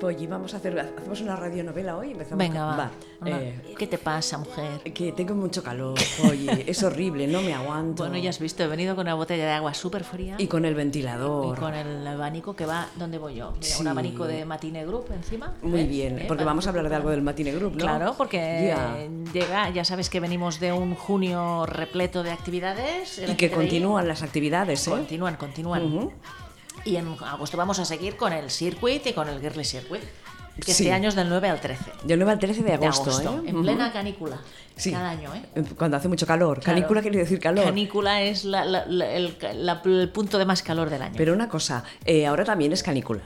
Polly, vamos a hacer, hacemos una radionovela hoy. Empezamos Venga, va. Una- Eh, ¿Qué te pasa, mujer? que tengo mucho calor, Polly, es horrible, no me aguanto. Bueno, ya has visto, he venido con una botella de agua súper fría Y con el y ventilador. con el abanico que va donde voy yo. Mira, Sí. un abanico de Matine Group encima. Muy ¿ves? bien, ¿Eh? porque Para vamos a hablar de algo del Matine Group, ¿no? Claro, porque Ya. llega, ya sabes que venimos de un junio repleto de actividades. Y que continúan las actividades, ¿eh? Continúan, continúan. Ujú. Y en agosto vamos a seguir con el circuit y con el Girly Circuit. Que Sí. este año es del 9 al 13 Del 9 al 13 de de agosto, ¿eh? en plena canícula. Sí. Cada año, ¿eh? Cuando hace mucho calor. Claro. Canícula quiere decir calor. Canícula es la- la- la- el, la- el punto de más calor del año. Pero una cosa, eh, ahora también es canícula,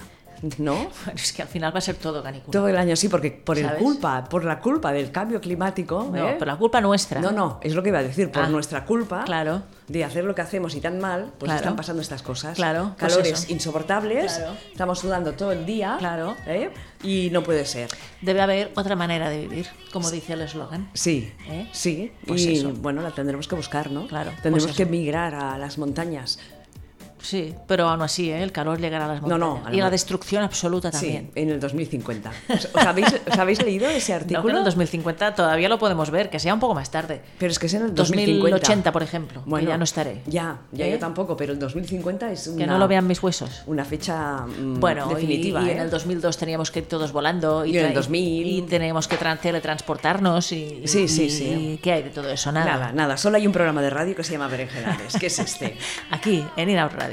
¿no? Bueno, es que al final va a ser todo canícula. Todo el año sí, porque por el culpa, por la culpa del cambio climático. No, ¿eh? pero la culpa nuestra. No, no, es lo que iba a decir, por Ah, nuestra culpa claro. de hacer lo que hacemos y tan mal, pues Claro. están pasando estas cosas. Claro, pues Calores insoportables, Claro. estamos sudando todo el día. Claro. ¿eh? Y no puede ser. Debe haber otra manera de vivir, como dice el eslogan. Sí, ¿Eh? sí. Pues y eso. bueno, la tendremos que buscar, ¿no? Claro, Tendremos pues que eso. migrar a las montañas. Sí, pero aún así, ¿eh? el calor llegará a las No, montañas. no, a y la- destrucción absoluta también. Sí, en el 2050. ¿Os, habéis, os habéis leído ese No, artículo? que en el 2050 todavía lo podemos ver, que sea un poco más tarde. Pero es que es en el 2050. 2080, por ejemplo, que ya no estaré. Ya, ya ¿Eh? yo tampoco, pero el 2050 es una, Que no lo vean mis huesos. una fecha mm, Bueno, y- definitiva. y, ¿eh? en el 2002 teníamos que ir todos volando. Y, Y en el tra- 2000. Y tenemos que tran- teletransportarnos. Y, Sí, sí, y- sí. y ¿Qué hay de todo eso? Nada. Nada, nada, solo hay un programa de radio que se llama Berenjenales, que es este. Aquí, en Inout Radio.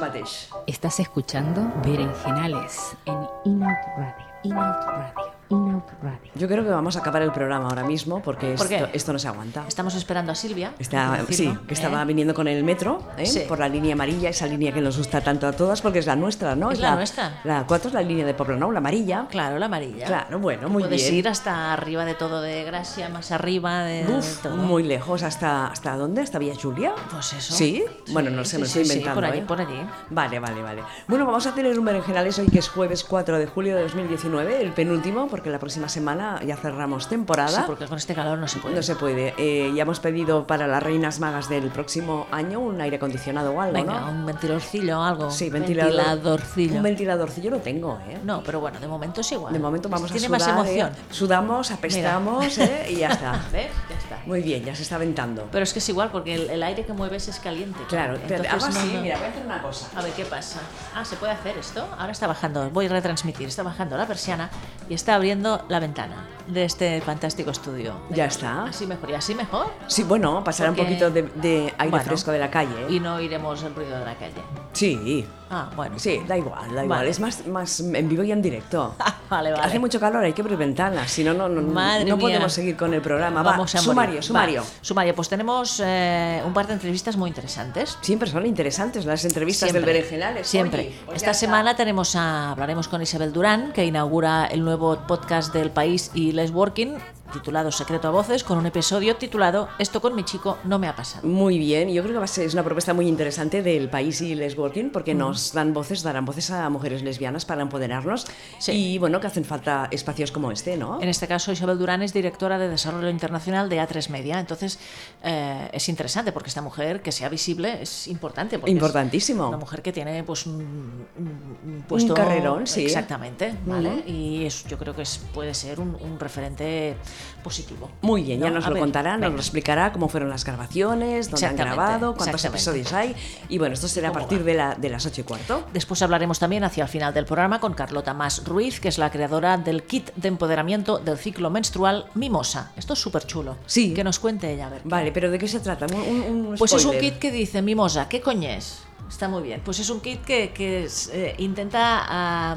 Mateix. Estás escuchando Berenjenales en Inout Radio. Inout Radio. Radio. Yo creo que vamos a acabar el programa ahora mismo porque ¿Por esto, no se aguanta. Estamos esperando a Silvia. Está, hay que sí, que ¿eh? estaba viniendo con el metro, ¿eh? Sí. por la línea amarilla, esa línea que nos gusta tanto a todas porque es la nuestra, ¿no? Es la nuestra. La 4 es la línea de Poblenou, la amarilla. Claro, la amarilla. Claro, bueno, muy Puedes bien. ir hasta arriba de todo de Gracia, más arriba de, de Uf, todo. muy lejos, ¿hasta, ¿hasta dónde? ¿Hasta Villa Julia? Pues eso. ¿Sí? Bueno, no sé, me estoy inventando. por allí, ¿eh? por allí. Vale, vale, vale. Bueno, vamos a tener un berenjenales hoy que es jueves 4 de julio de 2019, el penúltimo, porque la próxima semana ya cerramos temporada. Sí, porque con este calor no se puede. No se puede. Eh, ya hemos pedido para las reinas magas del próximo año un aire acondicionado o algo, Venga, ¿no? un ventiladorcillo o algo. Sí, ventilador. ventiladorcillo. Un ventiladorcillo lo tengo, ¿eh? No, pero bueno, de momento es igual. De momento vamos Tiene a sudar. más emoción. ¿eh? Sudamos, apestamos ¿eh? y ya está. ¿Ves? Ya está. Muy bien, ya se está ventando. Pero es que es igual, porque el, el aire que mueves es caliente. Claro, Entonces, hago no, así, no. mira, voy a hacer una cosa. A ver qué pasa. Ah, ¿se puede hacer esto? Ahora está bajando, voy a retransmitir, está bajando la persiana y está abriendo la ventana de este fantástico estudio. Ya está. Así mejor, y así mejor. Sí, bueno, pasará un Porque- poquito de, de aire Bueno, fresco de la calle. ¿eh? Y no oiremos el ruido de la calle. Sí, Ah, bueno. sí, da igual, da igual. Vale. Es más, más en vivo y en directo. Vale, vale. Hace mucho calor, hay que abrir ventanas, si no, no, no, Madre no mía. podemos seguir con el programa. Va, Vamos a morir. sumario, Va, sumario. Sumario, pues tenemos eh, un par de entrevistas muy interesantes. Siempre son interesantes las entrevistas Siempre, del Berenjenales. Siempre. Oye, pues Esta semana tenemos a, hablaremos con Isabel Durán, que inaugura el nuevo podcast del país y Les Working, titulado Secreto a Voces, con un episodio titulado Esto con mi chico no me ha pasado. Muy bien, yo creo que va a ser es una propuesta muy interesante del país y Les Working porque Mm. nos dan voces, darán voces a mujeres lesbianas para empoderarnos Sí. y bueno, que hacen falta espacios como este, ¿no? En este caso, Isabel Durán es directora de Desarrollo Internacional de A3 Media. Entonces, eh, es interesante porque esta mujer, que sea visible, es importante. porque es Importantísimo. Una mujer que tiene pues un, un- un puesto. carrerón, sí. Exactamente, ¿vale? Y es, yo creo que es- puede ser un, un referente positivo. Muy bien, ya ¿no? nos A lo ver, contará, nos lo explicará cómo fueron las grabaciones, dónde han grabado, cuántos episodios hay. Y bueno, esto será a ¿Cómo partir de, la, de las ocho y cuarto. Después hablaremos también hacia el final del programa con Carlota Más Ruiz, que es la creadora del kit de empoderamiento del ciclo menstrual Mimosa. Esto es súper chulo. Sí. Que nos cuente ella, a ver. Vale, pero ¿de qué se trata? Un, un- un Pues es un kit que dice Mimosa, ¿qué coño es? Está muy bien. Pues es un kit que, que es, eh, intenta, ah,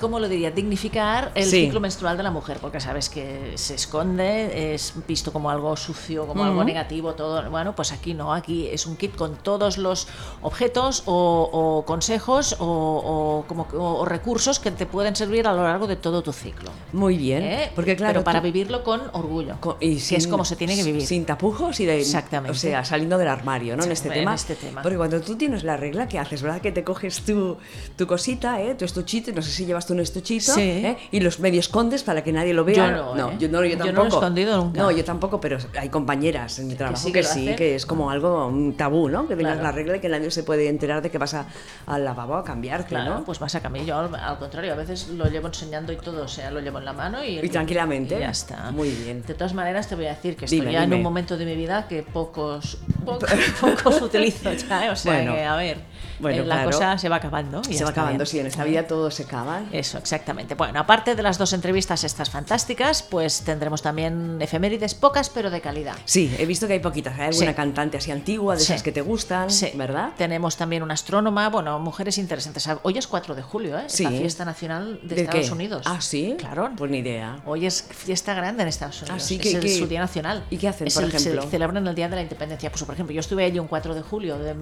¿cómo lo diría? Dignificar el Sí. ciclo menstrual de la mujer, porque sabes que se esconde, es visto como algo sucio, como algo negativo, todo. Bueno, pues aquí no, aquí es un kit con todos los objetos o, o consejos o, o como, o- recursos que te pueden servir a lo largo de todo tu ciclo. Muy bien, ¿eh? porque claro, Pero para tú- vivirlo con orgullo, y que es sin- como se tiene que vivir. Sin tapujos y de. Exactamente. O sea, saliendo del armario, ¿no? En este, En tema. este tema. Porque cuando tú tienes la regla, ¿qué haces? ¿Verdad? Que te coges tu, tu cosita, ¿eh? Tu estuchito, no sé si llevas llevas un estuchito Sí. ¿eh? y los medio escondes para que nadie lo vea. Yo no, ¿eh? yo no, yo Yo no lo he tampoco. escondido nunca. No, yo tampoco, pero hay compañeras en mi trabajo sí que, sí, que es como algo un tabú, ¿no? Que tengas Claro. la regla y que nadie se puede enterar de que vas a- al lavabo a cambiarte, Claro, ¿no? pues vas a cambiar. Yo al, al contrario, a veces lo llevo enseñando y todo, o sea, lo llevo en la mano y, Y tranquilamente. y ya está. Muy bien. De todas maneras, te voy a decir que estoy Dime, ya en un momento de mi vida que pocos, pocos, pocos utilizo ya, ¿eh? o sea Bueno. que, a ver, Bueno, eh, la claro. cosa se va acabando. y Se va acabando, bien. sí, en esta vida todo se acaba. Eso, exactamente. Bueno, aparte de las dos entrevistas estas fantásticas, pues tendremos también efemérides pocas, pero de calidad. Sí, he visto que hay poquitas. Hay alguna Sí. cantante así antigua, de Sí. esas que te gustan, Sí. ¿verdad? Tenemos también una astrónoma, bueno, mujeres interesantes. Hoy es 4 de julio, ¿eh? Es la fiesta nacional de, ¿De Estados qué? Unidos. Ah, sí. Claro. Pues ni idea. Hoy es fiesta grande en Estados Unidos. sí, es ¿qué- el- su día nacional. y qué hacen, Es por el- ejemplo? Se celebran el Día de la Independencia. Pues, por ejemplo, yo estuve allí un 4 de julio de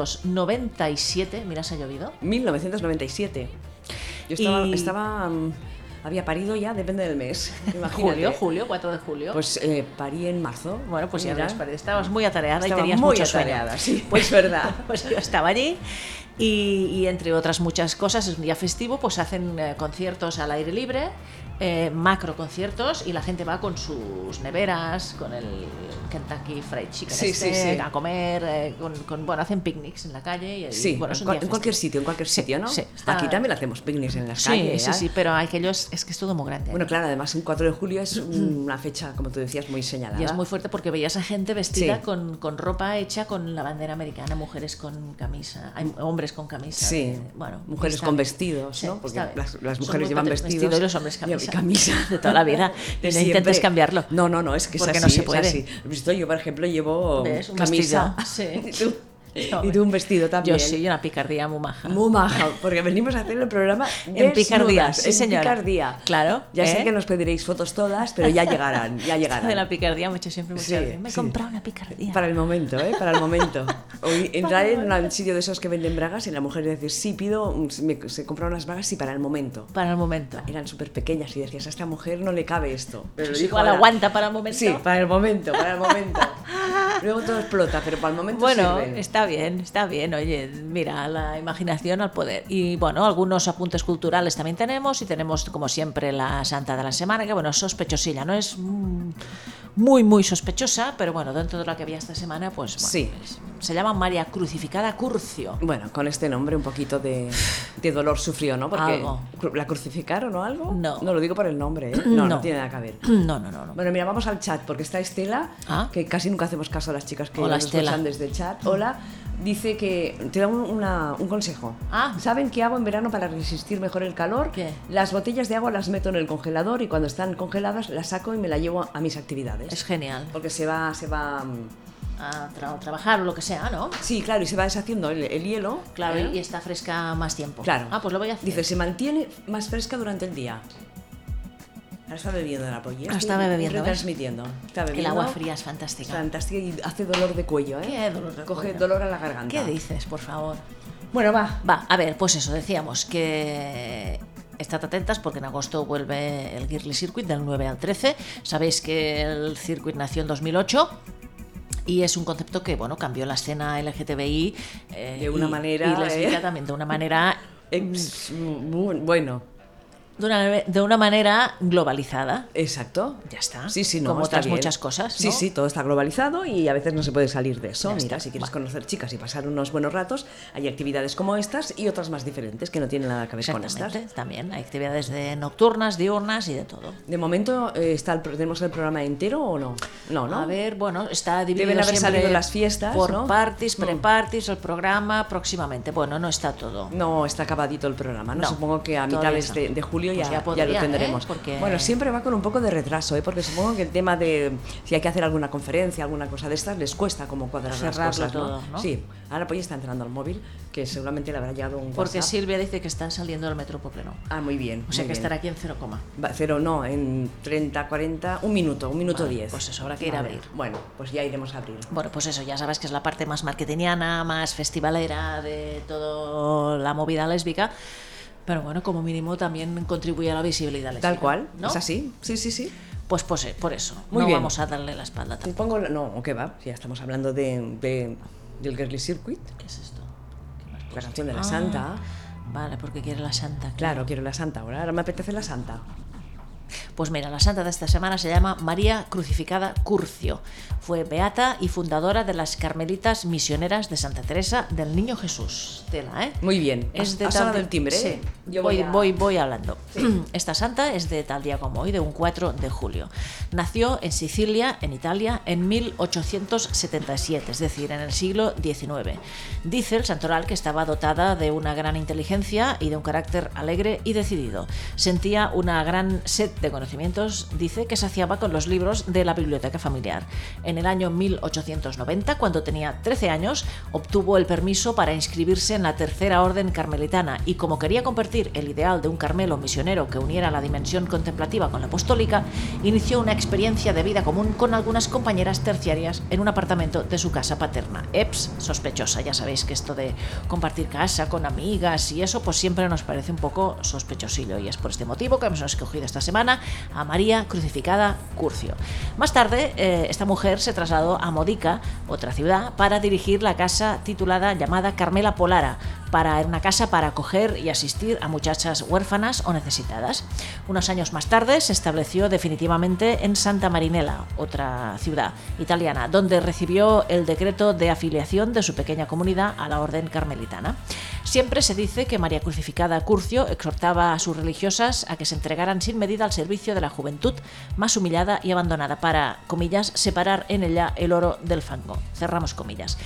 1997. Mira, se ha llovido. 1997. Yo estaba, Y- estaba, mm, había parido ya, depende del mes. Imagínate. Julio, julio, 4 de julio. Pues eh, parí en marzo. bueno, pues ya Mira. Estabas muy atareada Estaba y tenías muy atareada, sí, es verdad. Pues yo estaba allí y, y entre otras muchas cosas, es un día festivo, pues hacen eh, conciertos al aire libre, eh, macro conciertos y la gente va con sus neveras, con el Kentucky Fried Chicken Sí, este, sí, sí. a comer, eh, con, con- bueno, hacen picnics en la calle y, y, Sí, bueno, en, cualquier sitio, en cualquier sitio, ¿no? está- Aquí también hacemos picnics en las Sí, calles. sí, ¿eh? sí, pero aquellos es que es todo muy grande. Bueno, claro, además un 4 de julio es una fecha, como tú decías, muy señalada. Y es muy fuerte porque veías a gente vestida con, con ropa hecha con la bandera americana, mujeres con camisa, hay hombres con camisa. Sí, de- bueno, mujeres con vestidos, ¿no? Porque las, mujeres llevan vestidos vestido y los hombres y camisa. De toda la vida. No intentes cambiarlo. No, no, no, es que es Porque así, no se es puede. Yo, por ejemplo, llevo ¿Ves? Camisa. sí. y, tú, No, y tú un vestido también. Yo sí, una picardía muy maja. Muy maja, porque venimos a hacer el programa En picardía, desnudas, sí, en señora. picardía. Claro, Ya sé ¿eh? que nos pediréis fotos todas, pero ya llegarán, ya llegarán. De la picardía, mucho siempre mucho. Sí, me he sí. comprado una picardía. Para el momento, ¿eh? Para el momento. Hoy entrar en un sitio de esos que venden bragas y la mujer dice, sí, pido, me- se compra unas bragas y para el momento. Para el momento. Eran súper pequeñas y decías, a esta mujer no le cabe esto. Pero dijo igual ahora, aguanta para el momento. Sí, para el momento, para el momento. Luego todo explota, pero para el momento Bueno, sirven. está bien, está bien. Oye, mira, la imaginación al poder. Y bueno, algunos apuntes culturales también tenemos. Y tenemos, como siempre, la Santa de la Semana, que bueno, sospechosilla. No es mm, muy, muy sospechosa, pero bueno, dentro de lo que había esta semana, pues bueno, Sí. se llama María Crucificada Curcio. Bueno, con este nombre un poquito de, de dolor sufrió, ¿no? Porque Algo. ¿La crucificaron o algo? No. No, lo digo por el nombre, ¿eh? No, no, No. tiene nada que ver. No, no, no, no. Bueno, mira, vamos al chat, porque está Estela, Ah. que casi nunca hacemos caso a las chicas que Hola, nos escuchan desde el chat. Hola, dice que te da un, una- un consejo. Ah. ¿Saben qué hago en verano para resistir mejor el calor? ¿Qué? Las botellas de agua las meto en el congelador y cuando están congeladas las saco y me la llevo a mis actividades. Es genial. Porque se va, se va... mm, A tra- trabajar o lo que sea, ¿no? Sí, claro, y se va deshaciendo el, el hielo. Claro, ¿eh? y está fresca más tiempo. Claro. Ah, pues lo voy a hacer. Dice, se mantiene más fresca durante el día. Ahora está bebiendo la polla. Está bebiendo, el agua fría es fantástica. Fantástica y hace dolor de cuello, ¿eh? ¿Qué dolor de Coge cuello? dolor a la garganta. ¿Qué dices, por favor? Bueno, va. Va, a ver, pues eso, decíamos que estad atentas porque en agosto vuelve el Girly Circuit del 9 al 13. Sabéis que el circuit nació en 2008. Y es un concepto que, bueno, cambió la escena LGTBI. eh, De una y- manera, Y ¿eh? también, de una manera. Ex- bueno, De una, de una manera globalizada. exacto. Ya está. Sí, sí, no. Como otras bien. muchas cosas. Sí, ¿no? sí, todo está globalizado y a veces no se puede salir de eso. Ya Mira, está. si quieres Va. conocer chicas y pasar unos buenos ratos, hay actividades como estas y otras más diferentes que no tienen nada que ver con estas. También. Hay actividades de nocturnas, diurnas y de todo. De momento, eh, está el, ¿tenemos el programa entero o no? No, ¿no? A ver, bueno, está dividido Deben haber salido las fiestas, por ¿no? parties, Mm. pre-parties, el programa próximamente. Bueno, no está todo. No, está acabadito el programa, ¿no? No, Supongo que a mitades de, de julio Pues ya, ya ya podría, lo ¿eh? tendremos. Porque- Bueno, siempre va con un poco de retraso, ¿eh? Porque supongo que el tema de si hay que hacer alguna conferencia, alguna cosa de estas, les cuesta como cuadrar las cosas, todo, ¿no? Sí, ahora pues ya está entrando al móvil, que seguramente le habrá llegado un Porque WhatsApp. Silvia dice que está saliendo del metro Popleno. Ah, muy bien. O sea que bien. estará aquí en cero coma. Va- Cero no, en 30, 40, un minuto, un minuto Vale, 10. pues eso, habrá que ir a abrir. Bueno, pues ya iremos a abrir. Bueno, pues eso, ya sabes que es la parte más marketingiana, más festivalera de toda la movida lésbica. Pero bueno, como mínimo también contribuye a la visibilidad. Tal cual, ¿no? es así. Sí, sí, sí. Pues, pues eh, por eso. Muy no bien. vamos a darle la espalda tampoco. pongo, la- no, ¿qué va? Ya estamos hablando de, de- del Girly Circuit, ¿Qué es esto? ¿Qué la canción de la Ah, Santa. Vale, porque quiere la santa. Claro, quiero la santa ahora. Ahora me apetece la santa. Pues mira, la santa de esta semana se llama María Crucificada Curcio. Fue beata y fundadora de las Carmelitas Misioneras de Santa Teresa del Niño Jesús. Tela, ¿eh? Muy bien. Es de tal sonado di- el timbre, Sí. ¿eh? Yo voy, voy a- voy, voy hablando. Esta santa es de tal día como hoy, de un 4 de julio. Nació en Sicilia, en Italia, en 1877, es decir, en el siglo XIX. Dice el santoral que estaba dotada de una gran inteligencia y de un carácter alegre y decidido. Sentía una gran sed de conocimientos, dice, que saciaba con los libros de la biblioteca familiar. En el año 1890, cuando tenía 13 años, obtuvo el permiso para inscribirse en la Tercera Orden Carmelitana y como quería compartir el ideal de un Carmelo misionero que uniera la dimensión contemplativa con la apostólica, inició una experiencia de vida común con algunas compañeras terciarias en un apartamento de su casa paterna. Eps, sospechosa, ya sabéis que esto de compartir casa con amigas y eso pues siempre nos parece un poco sospechosillo y es por este motivo que hemos escogido esta semana a María Crucificada Curcio. Más tarde, eh, esta mujer se trasladó a Modica, otra ciudad, para dirigir la casa titulada llamada Carmela Polara, para una casa para acoger y asistir a muchachas huérfanas o necesitadas. Unos años más tarde se estableció definitivamente en Santa Marinella, otra ciudad italiana, donde recibió el decreto de afiliación de su pequeña comunidad a la orden carmelitana. Siempre se dice que María Crucificada Curcio exhortaba a sus religiosas a que se entregaran sin medida al servicio de la juventud más humillada y abandonada para, comillas, separar en ella el oro del fango. Cerramos comillas.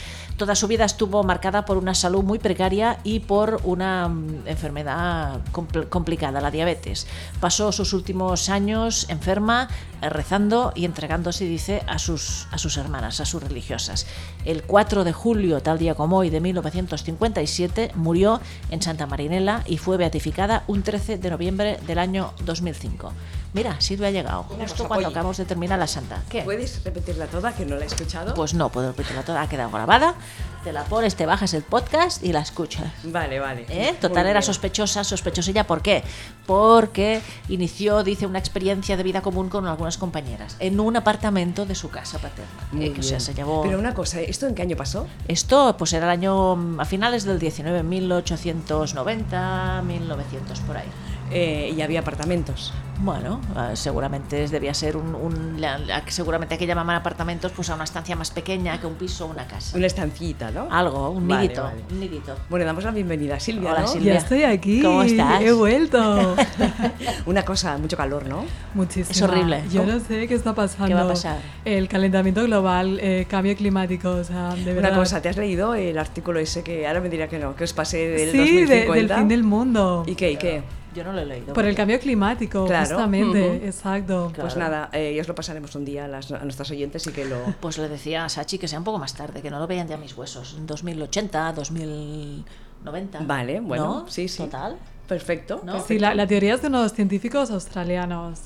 Toda su vida estuvo marcada por una salud muy precaria y por una mm, enfermedad compl- complicada, la diabetes. Pasó sus últimos años enferma, eh, rezando y entregándose, dice, a sus, a sus hermanas, a sus religiosas. El 4 de julio, tal día como hoy, de 1957, murió en Santa Marinela y fue beatificada un 13 de noviembre del año 2005. Mira, Silvia ha llegado, justo cuando oye. acabamos de terminar la santa. ¿Qué? ¿Puedes repetirla toda, que no la he escuchado? Pues no puedo repetirla toda, ha quedado grabada. Te la pones, te bajas el podcast y la escuchas. Vale, vale. ¿Eh? Muy Total era bien. sospechosa, sospechosilla. ¿Por qué? Porque inició, dice, una experiencia de vida común con algunas compañeras en un apartamento de su casa paterna. Muy Eh, que, o sea, se llevó. Pero una cosa, ¿esto en qué año pasó? Esto, pues era el año mm, a finales del 19, 1890, 1900 por ahí. Eh, y había apartamentos. Bueno, eh, seguramente debía ser un, un- la- la- seguramente que llamaban apartamentos pues a una estancia más pequeña que un piso o una casa. Una estancita, ¿no? Algo, un Vale, nidito, vale. un nidito. Bueno, damos la bienvenida a Silvia, Hola, ¿no? Silvia. Ya estoy aquí. ¿Cómo estás? He vuelto. Una cosa, mucho calor, ¿no? Muchísimo. Es horrible. Yo ¿Cómo? no sé qué está pasando. ¿Qué va a pasar? El calentamiento global, eh, cambio climático, o sea, de verdad. Una cosa, ¿te has leído el artículo ese que ahora me dirá que no, que os pasé del sí, de- 2050? del fin del mundo. ¿Y qué? ¿Y qué? Yo no lo he leído. Por el cambio climático, Claro. justamente. Ujú. Exacto. Claro. Pues nada, eh, ya os lo pasaremos un día a, las- a nuestras oyentes y que lo... Pues le decía a Sachi que sea un poco más tarde, que no lo vean ya mis huesos. En 2080, 2090. Vale, bueno, ¿No? sí, sí. Total. Perfecto. ¿No? Pues sí, la, la teoría es de unos científicos australianos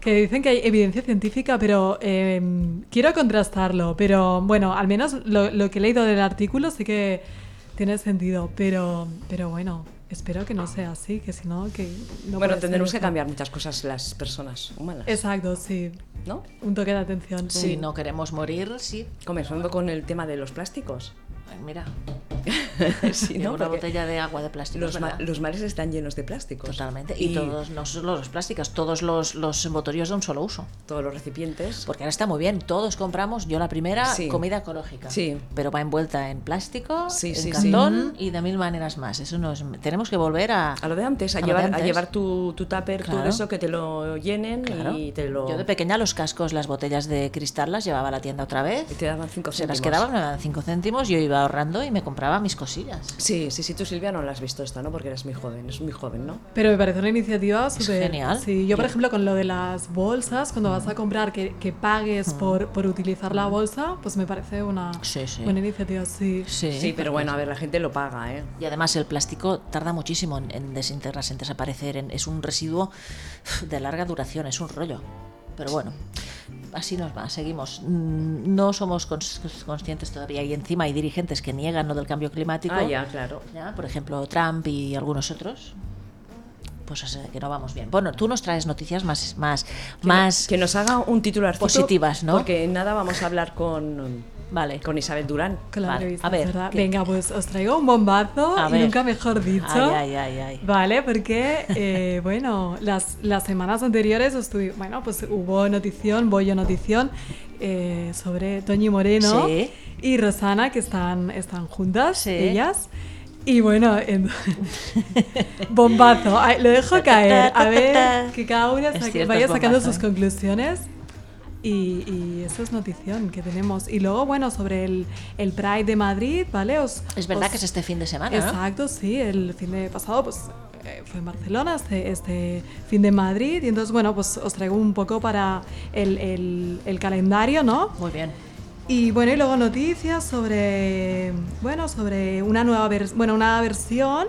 que dicen que hay evidencia científica, pero eh, quiero contrastarlo. Pero bueno, al menos lo, lo que he leído del artículo sí que tiene sentido. Pero, pero bueno, espero que no sea así, que si no, que no bueno, tendremos que cambiar muchas cosas las personas humanas, Exacto, sí. ¿no? Un toque de atención. Si no queremos morir, sí. Comenzando con el tema de los plásticos. Mira, sí, ¿no? una botella de agua de plástico. los, ma- mares están llenos de plásticos. Totalmente. Y, todos, no solo los plásticos, todos los, los envoltorios de un solo uso. todos los recipientes. Porque ahora está muy bien, todos compramos, yo la primera, Sí. comida ecológica. Sí. Pero va envuelta en plástico, Sí, en cartón y de mil maneras más. Eso no es, tenemos que volver a... A lo de antes, a, llevar, antes. a llevar tu, tu tupper, todo Claro. eso, que te lo llenen Claro. y te lo... Yo de pequeña los cascos, las botellas de cristal las llevaba a la tienda otra vez. y te daban cinco Se las céntimos. quedaban, me daban 5 céntimos, yo iba ahorrando y me compraba mis cosillas. Sí, sí, sí, tú Silvia no la has visto esta, ¿no? Porque eres muy joven, es muy joven, ¿no? Pero me parece una iniciativa súper... genial. Sí, yo por ejemplo con lo de las bolsas, cuando vas a comprar que, que pagues por, por utilizar la bolsa, pues me parece una Sí, sí. buena iniciativa, sí. Sí, Sí, pero bueno, a ver, la gente lo paga, ¿eh? Y además el plástico tarda muchísimo en, en desintegrarse, en desaparecer. en- es un residuo de larga duración, es un rollo. Pero bueno, así nos va, seguimos. Mm, No somos cons- conscientes todavía y encima hay dirigentes que niegan lo del cambio climático. Ah, ya, claro. ¿ya? Por ejemplo, Trump y algunos otros. eh, que no vamos bien. Bueno, tú nos traes noticias más, más, más. Que nos haga un titular Positivas, ¿no? Porque nada vamos a hablar con, Vale. con Isabel Durán. Con la Vale, entrevista, a ver, ¿verdad? ¿qué? Venga, pues os traigo un bombazo A y ver. nunca mejor dicho. Ay, ay, ay, ay. Vale, porque, eh, bueno, las, las semanas anteriores estuve, bueno, pues hubo notición, bollo notición eh, sobre Toñi Moreno Sí. y Rosana, que están, están juntas, Sí. ellas. Y bueno, en- bombazo. Ay, lo dejo caer. A ver, que cada una saque- vaya sacando bombazo, sus ¿eh? conclusiones. Y, y eso es notición que tenemos. Y luego, bueno, sobre el, el Pride de Madrid, ¿vale? Os, Es verdad os- que es este fin de semana, ¿no? Exacto, sí. El fin de pasado, pues eh, fue en Barcelona, este, este fin de Madrid. Y entonces, bueno, pues os traigo un poco para el, el- el calendario, ¿no? Muy bien. Y bueno, y luego noticias sobre, bueno, sobre una nueva bueno, una versión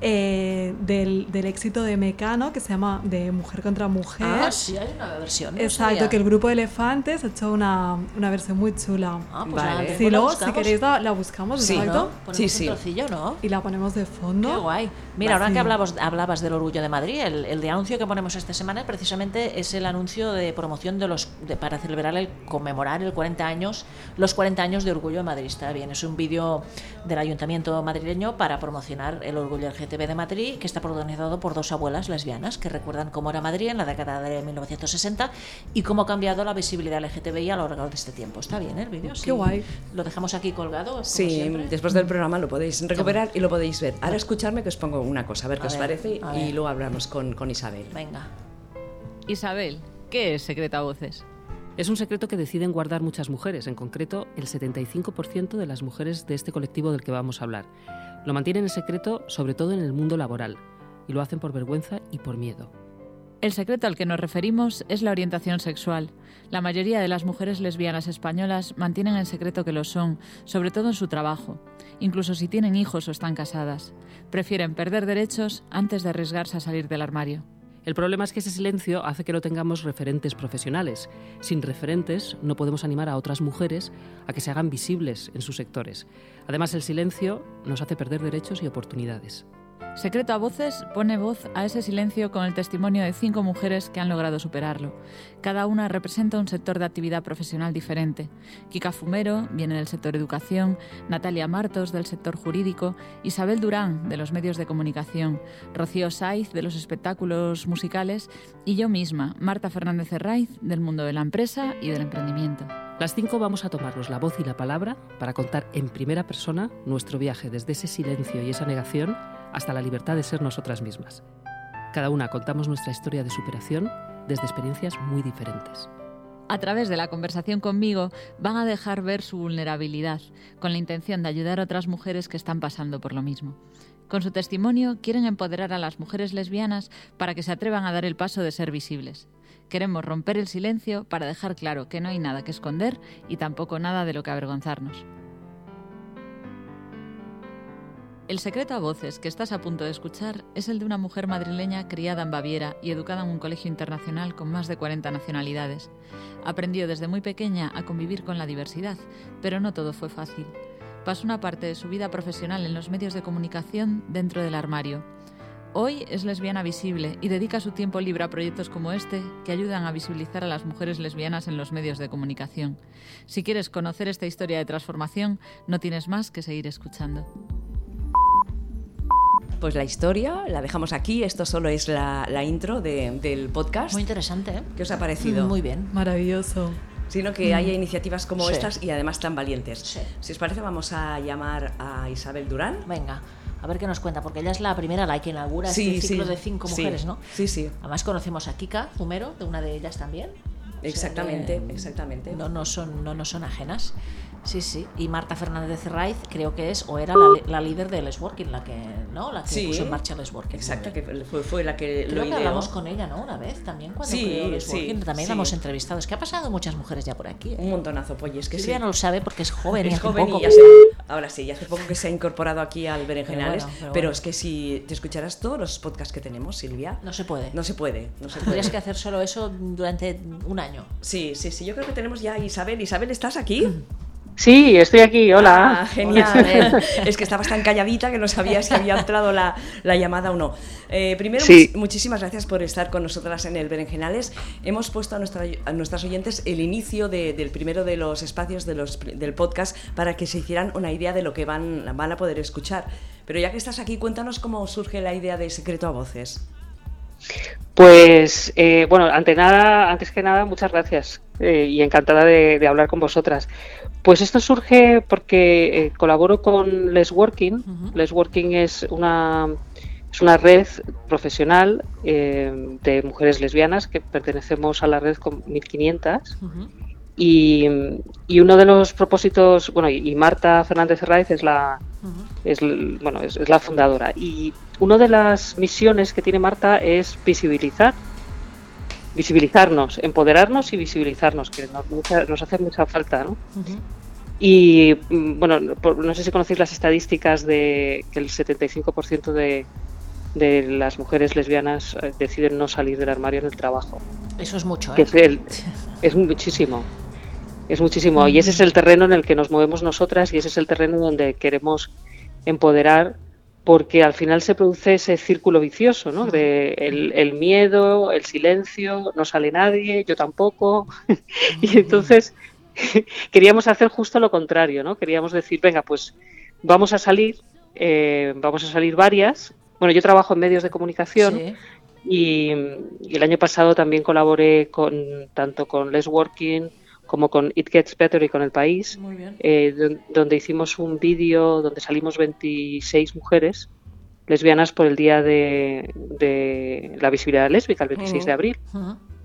eh, del, del éxito de Mecano que se llama De Mujer contra Mujer. Ah, sí, hay una versión. no Exacto, sabía. que el grupo Elefantes ha hecho una, una versión muy chula. Ah, pues Vale. la luego, si queréis, la, la buscamos, Sí, exacto. ¿no? Sí, un sí. trocillo, ¿no? Y la ponemos de fondo. Qué guay. Mira, ahora que hablabas, hablabas del orgullo de Madrid, el, el de anuncio que ponemos esta semana precisamente es el anuncio de promoción de los de- para celebrar el conmemorar el 40 años, los 40 años de orgullo de Madrid. Está bien, es un vídeo del ayuntamiento madrileño para promocionar el orgullo LGTB de Madrid, que está protagonizado por dos abuelas lesbianas que recuerdan cómo era Madrid en la década de 1960 y cómo ha cambiado la visibilidad LGTBI a lo largo de este tiempo. Está bien ¿eh, el vídeo. Sí. guay. Lo dejamos aquí colgado. como Sí, siempre. después del programa lo podéis recuperar y lo podéis ver. Ahora escucharme que os pongo una cosa, a ver qué A os ver, parece a y luego hablamos con, con Isabel. Venga. Isabel, ¿qué es Secreta Voces? Es un secreto que deciden guardar muchas mujeres, en concreto el 75% de las mujeres de este colectivo del que vamos a hablar. Lo mantienen en secreto sobre todo en el mundo laboral y lo hacen por vergüenza y por miedo. El secreto al que nos referimos es la orientación sexual. La mayoría de las mujeres lesbianas españolas mantienen en secreto que lo son, sobre todo en su trabajo, incluso si tienen hijos o están casadas. Prefieren perder derechos antes de arriesgarse a salir del armario. El problema es que ese silencio hace que no tengamos referentes profesionales. Sin referentes no podemos animar a otras mujeres a que se hagan visibles en sus sectores. Además, el silencio nos hace perder derechos y oportunidades. Secreto a Voces pone voz a ese silencio con el testimonio de cinco mujeres que han logrado superarlo. Cada una representa un sector de actividad profesional diferente. Kika Fumero viene del sector educación, Natalia Martos del sector jurídico, Isabel Durán de los medios de comunicación, Rocío Saiz de los espectáculos musicales y yo misma, Marta Fernández Herraiz del mundo de la empresa y del emprendimiento. Las cinco vamos a tomarnos la voz y la palabra para contar en primera persona nuestro viaje desde ese silencio y esa negación hasta la libertad de ser nosotras mismas. Cada una contamos nuestra historia de superación desde experiencias muy diferentes. A través de la conversación conmigo van a dejar ver su vulnerabilidad, con la intención de ayudar a otras mujeres que están pasando por lo mismo. Con su testimonio quieren empoderar a las mujeres lesbianas para que se atrevan a dar el paso de ser visibles. Queremos romper el silencio para dejar claro que no hay nada que esconder y tampoco nada de lo que avergonzarnos. El secreto a voces que estás a punto de escuchar es el de una mujer madrileña criada en Baviera y educada en un colegio internacional con más de 40 nacionalidades. Aprendió desde muy pequeña a convivir con la diversidad, pero no todo fue fácil. Pasó una parte de su vida profesional en los medios de comunicación dentro del armario. Hoy es lesbiana visible y dedica su tiempo libre a proyectos como este que ayudan a visibilizar a las mujeres lesbianas en los medios de comunicación. Si quieres conocer esta historia de transformación, no tienes más que seguir escuchando. Pues la historia la dejamos aquí. Esto solo es la, la intro de- del podcast. Muy interesante, ¿eh? ¿Qué os ha parecido? Muy bien. Maravilloso. Sino que haya iniciativas como Sí. estas y además tan valientes. Sí. Si os parece, vamos a llamar a Isabel Durán. Venga, a ver qué nos cuenta, porque ella es la primera la que inaugura este ciclo de cinco sí, mujeres, ¿no? Sí, sí. Además conocemos a Kika Zumero, de una de ellas también. O sea Exactamente, exactamente. No nos son, no nos son ajenas. Sí, sí. Y Marta Fernández de Cerraiz creo que es, o era la, la líder de Les Working, la que, ¿no? La que Sí. puso en marcha Les Working. Exacto, que fue, fue la que Creo lo que ideó. hablamos con ella, ¿no? Una vez también, cuando Sí, creó Les sí, Working. También sí. la hemos entrevistado. Es que ha pasado muchas mujeres ya por aquí. ¿eh? Un montonazo, pues y es que Silvia sí. no lo sabe porque es joven y es hace joven poco y ya que- se- ahora sí, ya hace poco que se ha incorporado aquí al Berenjenales, Pero bueno, pero bueno. es que si te escucharas todos los podcasts que tenemos, Silvia, No se puede. no se puede, no se puede. Tendrías que hacer solo eso durante un año. Sí, sí, sí, yo creo que tenemos ya a Isabel. Isabel, ¿estás aquí? Sí, estoy aquí, hola. Ah, genial. es que estabas tan calladita que no sabías si había entrado la, la llamada o no. Eh, primero, Sí. much- muchísimas gracias por estar con nosotras en el Berenjenales. Hemos puesto a, nuestra, a nuestras oyentes el inicio de- del primero de los espacios de los, del podcast para que se hicieran una idea de lo que van, van a poder escuchar. Pero ya que estás aquí, cuéntanos cómo surge la idea de Secreto a Voces. Pues eh, bueno, ante nada, antes que nada, muchas gracias eh, y encantada de, de hablar con vosotras. Pues esto surge porque eh, colaboro con Les Working. Les Working es una es una red profesional eh, de mujeres lesbianas que pertenecemos a la red con 1500 y, y uno de los propósitos, bueno, y, Marta Fernández Herráez es la, es, bueno, es, es la fundadora. Y una de las misiones que tiene Marta es visibilizar, visibilizarnos, empoderarnos y visibilizarnos, que nos, nos hace mucha falta, ¿no? Y mm, bueno, por- no sé si conocéis las estadísticas de que el 75% de, de las mujeres lesbianas eh, deciden no salir del armario en el trabajo Eso es mucho, que ¿eh? es, el- es muchísimo. Es muchísimo. Y ese es el terreno en el que nos movemos nosotras y ese es el terreno donde queremos empoderar porque al final se produce ese círculo vicioso, ¿no? De el, el miedo, el silencio, no sale nadie, yo tampoco. y entonces queríamos hacer justo lo contrario, ¿no? Queríamos decir, venga, pues vamos a salir, eh, vamos a salir varias. Bueno, yo trabajo en medios de comunicación. Sí. Y, y el año pasado también colaboré con tanto con Les Working como con It Gets Better y con El País, eh, don- donde hicimos un vídeo donde salimos 26 mujeres lesbianas por el Día de, de la Visibilidad Lésbica, el 26 de abril.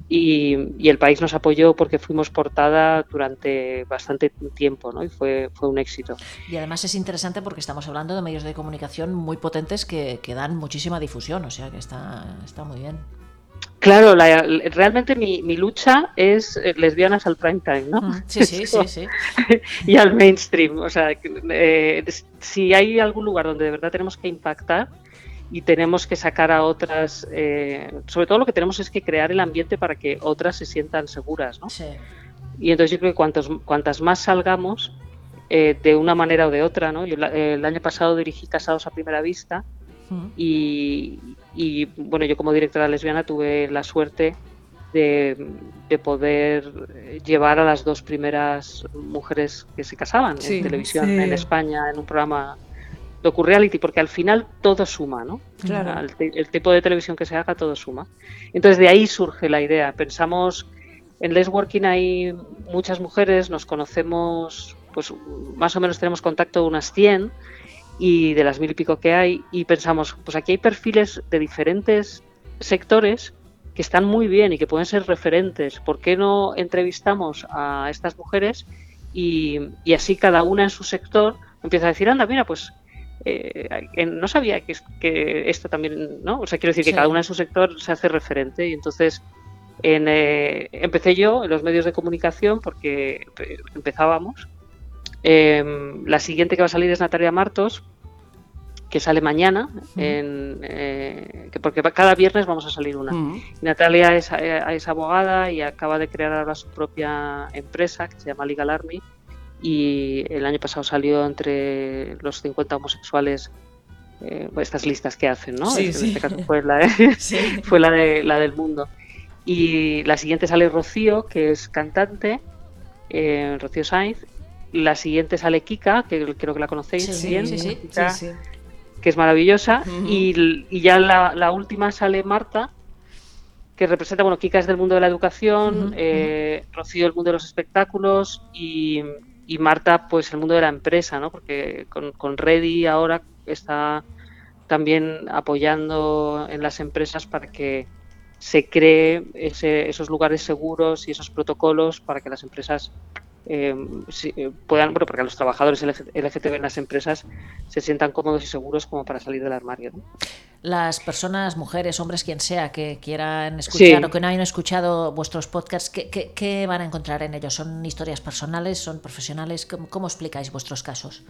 Y El País nos apoyó porque fuimos portada durante bastante tiempo ¿no? y fue, fue un éxito. Y además es interesante porque estamos hablando de medios de comunicación muy potentes que, que dan muchísima difusión, o sea que está, está muy bien. Claro, la- realmente mi, mi lucha es eh, lesbianas al prime time, ¿no? Sí, sí, sí, sí. y al mainstream. O sea, eh, si hay algún lugar donde de verdad tenemos que impactar y tenemos que sacar a otras, eh, sobre todo lo que tenemos es que crear el ambiente para que otras se sientan seguras, ¿no? Sí. Y entonces yo creo que cuantos, cuantas más salgamos eh, de una manera o de otra, ¿no? Yo el año pasado dirigí Casados a Primera Vista y, y, bueno, yo como directora lesbiana tuve la suerte de, de poder llevar a las dos primeras mujeres que se casaban Sí, en televisión sí. en España en un programa docu-reality, porque al final todo suma, ¿no? Claro. El, el tipo de televisión que se haga, todo suma. Entonces de ahí surge la idea. Pensamos, en Les Working hay muchas mujeres, nos conocemos, pues más o menos tenemos contacto unas 100 y de las mil y pico que hay y pensamos, pues aquí hay perfiles de diferentes sectores que están muy bien y que pueden ser referentes. ¿Por qué no entrevistamos a estas mujeres y, y así cada una en su sector empieza a decir, anda, mira, pues eh, no sabía que, que esto también, ¿no? O sea, quiero decir que cada una en su sector se hace referente y entonces en, eh, empecé yo en los medios de comunicación porque eh, empezábamos. Eh, la siguiente que va a salir es Natalia Martos, que sale mañana, en, eh, que porque cada viernes vamos a salir una. Natalia es, eh, es abogada y acaba de crear ahora su propia empresa que se llama Legal Army y el año pasado salió entre los 50 homosexuales eh, estas listas que hacen, ¿no? Sí, en sí. este caso fue la, de- Sí. fue la, de, la del mundo. Y la siguiente sale Rocío, que es cantante, eh, Rocío Sainz. La siguiente sale Kika, que creo que la conocéis Sí, bien, sí, sí, Kika, que es maravillosa. Y, y ya la, la última sale Marta, que representa, bueno, Kika es del mundo de la educación, eh, Rocío el mundo de los espectáculos y, y Marta pues el mundo de la empresa, ¿no? Porque con, con Ready ahora está también apoyando en las empresas para que se cree ese- esos lugares seguros y esos protocolos para que las empresas eh, si- eh, puedan, bueno, para que los trabajadores LG- LGTB en las empresas se sientan cómodos y seguros como para salir del armario. ¿no? Las personas, mujeres, hombres, quien sea, que quieran escuchar Sí. o que no hayan escuchado vuestros podcasts, ¿qué, qué- qué van a encontrar en ellos? ¿Son historias personales? ¿Son profesionales? ¿Cómo, cómo explicáis vuestros casos?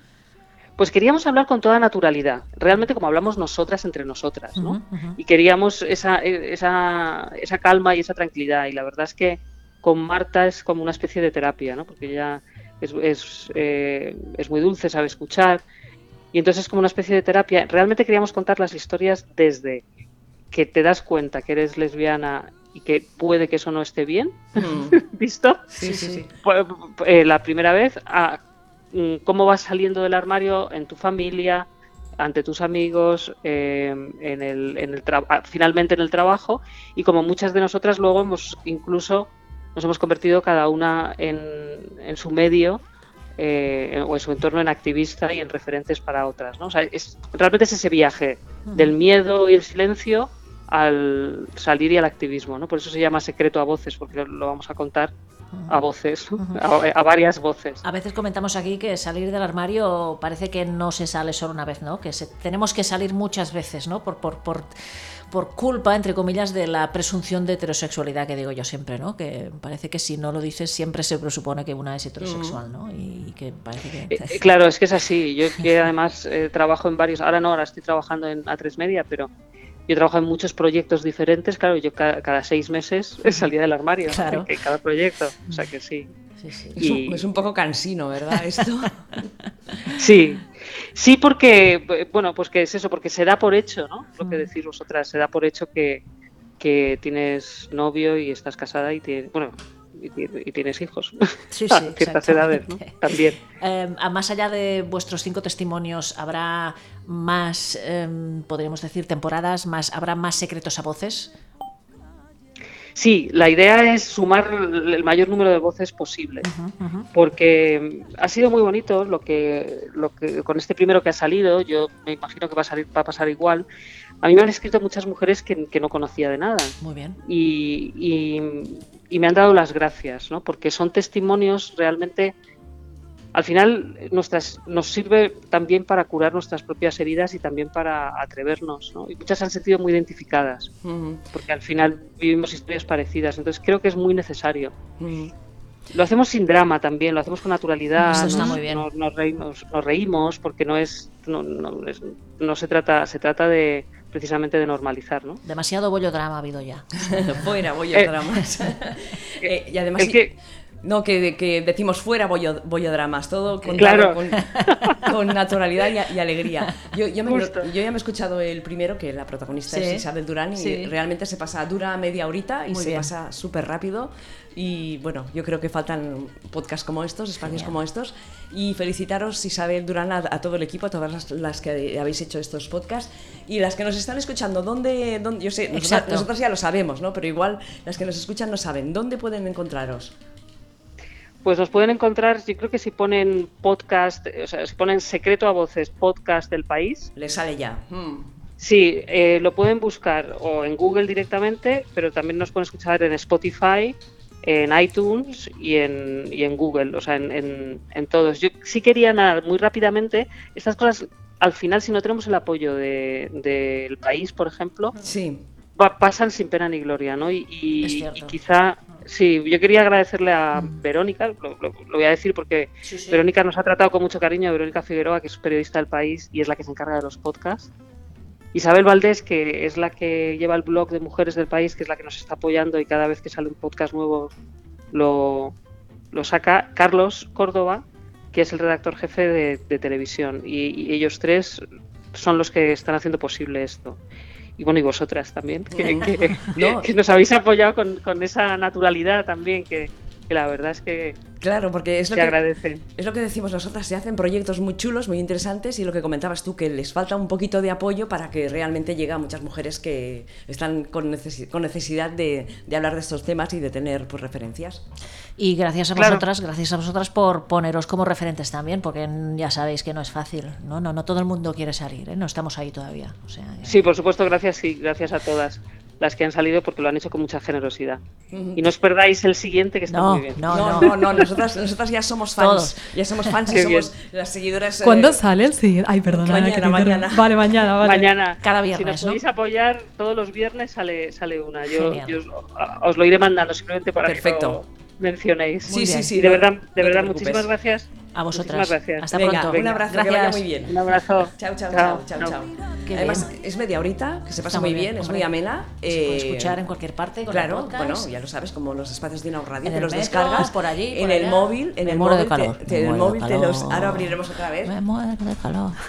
Pues queríamos hablar con toda naturalidad, realmente como hablamos nosotras entre nosotras, ¿no? Ujú, ujú. Y queríamos esa, esa, esa calma y esa tranquilidad. Y la verdad es que con Marta es como una especie de terapia, ¿no? Porque ella es, es, eh, es muy dulce, sabe escuchar. Y entonces es como una especie de terapia. Realmente queríamos contar las historias desde que te das cuenta que eres lesbiana y que puede que eso no esté bien, ¿visto? Sí, sí, sí. Pues, eh, la primera vez a mm, cómo vas saliendo del armario en tu familia, ante tus amigos, eh, en el, en el finalmente en el trabajo y como muchas de nosotras luego hemos incluso nos hemos convertido cada una en, en su medio eh, o en su entorno en activista y en referentes para otras. ¿no? O sea, es, realmente es ese viaje del miedo y el silencio al salir y al activismo. ¿no? Por eso se llama secreto a voces, porque lo, vamos a contar a voces, a, a varias voces. A veces comentamos aquí que salir del armario parece que no se sale solo una vez, ¿no? Que se- tenemos que salir muchas veces, ¿no? Por, por, por, por culpa, entre comillas, de la presunción de heterosexualidad que digo yo siempre, ¿no? Que parece que si no lo dices siempre se presupone que una es heterosexual, ¿no? Y que parece que... Eh, eh, claro, es que es así. Yo que además eh, trabajo en varios, ahora no, ahora estoy trabajando en A3 Media, pero yo trabajo en muchos proyectos diferentes. Claro, yo ca- cada, seis meses salía del armario. En cada proyecto. O sea que sí. Sí, sí. Es un, Y- es un poco cansino, ¿verdad? Esto. Sí, sí, porque, bueno, pues que es eso, porque se da por hecho, ¿no? Lo que decís vosotras, se da por hecho que, que tienes novio y estás casada y tienes, bueno, y, ti- y tienes hijos. Sí, a sí, ciertas edades, ¿no? También. Eh, a más allá de vuestros cinco testimonios, ¿habrá más, em, podríamos decir, temporadas? Más, ¿Habrá más secretos a voces? Sí, la idea es sumar el mayor número de voces posible, porque ha sido muy bonito lo que, lo que con este primero que ha salido, yo me imagino que va a, salir, va a pasar igual. A mí me han escrito muchas mujeres que, que no conocía de nada Muy bien. y, y- y me han dado las gracias, ¿no? porque son testimonios realmente, al final nuestras, nos sirve también para curar nuestras propias heridas y también para atrevernos, ¿no? y muchas se han sentido muy identificadas porque al final vivimos historias parecidas. Entonces creo que es muy necesario. Lo hacemos sin drama también, lo hacemos con naturalidad. Eso está nos, muy bien. Nos, nos reímos, nos reímos porque no es, no, no es- no se trata, se trata de precisamente de normalizar, ¿no? Demasiado bollo drama ha habido ya. fuera bollo Eh, dramas. Eh, y además. el que- No, que, que decimos fuera bollo, bollo dramas, todo con, Claro. con, con naturalidad y, y alegría. Yo, yo, me, Justo. yo ya me he escuchado el primero, que la protagonista Sí. es Isabel Durán, y Sí. realmente se pasa, dura media horita y Muy se bien. pasa súper rápido. Y bueno, yo creo que faltan podcasts como estos, espacios Genial. como estos. Y felicitaros, Isabel Durán, a, a todo el equipo, a todas las, las que habéis hecho estos podcasts. Y las que nos están escuchando, ¿dónde? dónde yo sé, nosotras, nosotras ya lo sabemos, ¿no? Pero igual las que nos escuchan no saben. ¿Dónde pueden encontraros? Pues nos pueden encontrar, yo creo que si ponen podcast, o sea, si ponen secreto a voces podcast del país, Les sale ya. Mm. sí, eh, lo pueden buscar o en Google directamente, pero también nos pueden escuchar en Spotify, en iTunes y en, y en Google, o sea, en, en- en todos. Yo sí quería nada, muy rápidamente, estas cosas, al final, si no tenemos el apoyo de- del país, por ejemplo, Sí. pa- pasan sin pena ni gloria, ¿no? Y, y quizá, sí, yo quería agradecerle a Verónica, lo, lo- lo voy a decir porque Verónica nos ha tratado con mucho cariño, Verónica Figueroa, que es periodista del país y es la que se encarga de los podcasts. Isabel Valdés, que es la que lleva el blog de Mujeres del País, que es la que nos está apoyando y cada vez que sale un podcast nuevo lo, lo saca. Carlos Córdoba, que es el redactor jefe de, de televisión. Y, y ellos tres son los que están haciendo posible esto. Y bueno, y vosotras también, que, que- No. que nos habéis apoyado con, con esa naturalidad también, que, que la verdad es que Claro, porque es lo se que agradece. Es lo que decimos nosotras, se hacen proyectos muy chulos, muy interesantes y lo que comentabas tú, que les falta un poquito de apoyo para que realmente llegue a muchas mujeres que están con, necesi- con necesidad de, de hablar de estos temas y de tener pues, referencias. Y gracias a Claro. vosotras, gracias a vosotras por poneros como referentes también, porque ya sabéis que no es fácil, ¿no? No, no todo el mundo quiere salir, ¿eh? No estamos ahí todavía. O sea, Sí, por supuesto, gracias y gracias a todas las que han salido porque lo han hecho con mucha generosidad. Y no os perdáis el siguiente que está No, muy bien. no, no, no. no, no, nosotras, nosotras ya somos fans, Todos. ya somos fans y Qué somos las seguidoras. eh, ¿Cuándo sale el siguiente? Ay, perdona. Mañana, que mañana. Vale, mañana, vale. Mañana, Cada si viernes, nos ¿no? podéis apoyar, todos los viernes sale, sale una. Yo, os, lo iré mandando simplemente para Perfecto. que lo mencionéis. Sí, sí, sí, de no- verdad, de verdad muchísimas gracias A vosotras. Muchísimas gracias. Hasta Venga, pronto. un abrazo, Gracias. que vaya muy bien. Un abrazo. Chao, chao, Chao, chao, chao, Además, bien. es media horita, que se pasa Está muy bien, es muy amena. Se puede eh, escuchar en cualquier parte con Claro, bueno, ya lo sabes, como los espacios de Inaud Radio, En te los metro, descargas por allí, en por el móvil, en Me el muero de móvil, te- calor, te- me en el de móvil te los calor. ahora abriremos otra vez. Me muero de calor.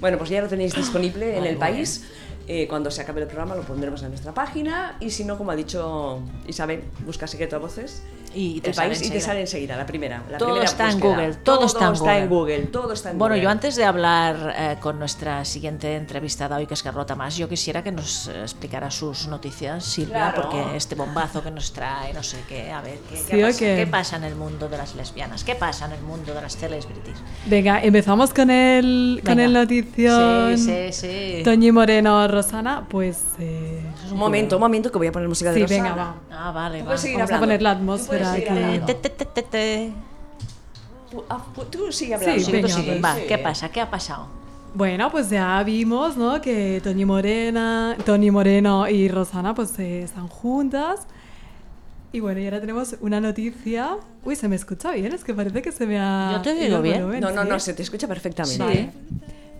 Bueno, pues ya lo tenéis disponible en el país. Eh, cuando se acabe el programa lo pondremos en nuestra página y si no, como ha dicho Isabel, busca Secreto a Voces Y te el sale país y te enseguida. sale enseguida, la primera. La Todo primera está en. Google, todo está en Google. todo está en Bueno, Google. yo antes de hablar eh, con nuestra siguiente entrevistada hoy, que es Carlota Más, yo quisiera que nos eh, explicara sus noticias, Silvia, Claro. porque este bombazo que nos trae, no sé qué, a ver, ¿qué, Sí, qué ¿o pasa, qué? qué pasa en el mundo de las lesbianas? ¿Qué pasa en el mundo de las celebrities? Venga, empezamos con el, con Venga. el notición. Sí, sí, sí. Toñi Moreno, Rosana, pues... eh, Un momento, un momento, que voy a poner música de sí, Rosana. venga, va. Ah, vale, va. Vamos a hablando. poner la atmósfera Tú, sigue hablando. Sí, venga, pues. Va. ¿qué pasa? ¿Qué ha pasado? Bueno, pues ya vimos, ¿no? Que Toñi Morena, Tony Moreno y Rosana pues eh, están juntas. Y bueno, y ahora tenemos una noticia. Uy, se me escucha bien, es que parece que se me ha... Yo te digo bien. volumen, No, no, ¿sí? no, se te escucha perfectamente. Vale.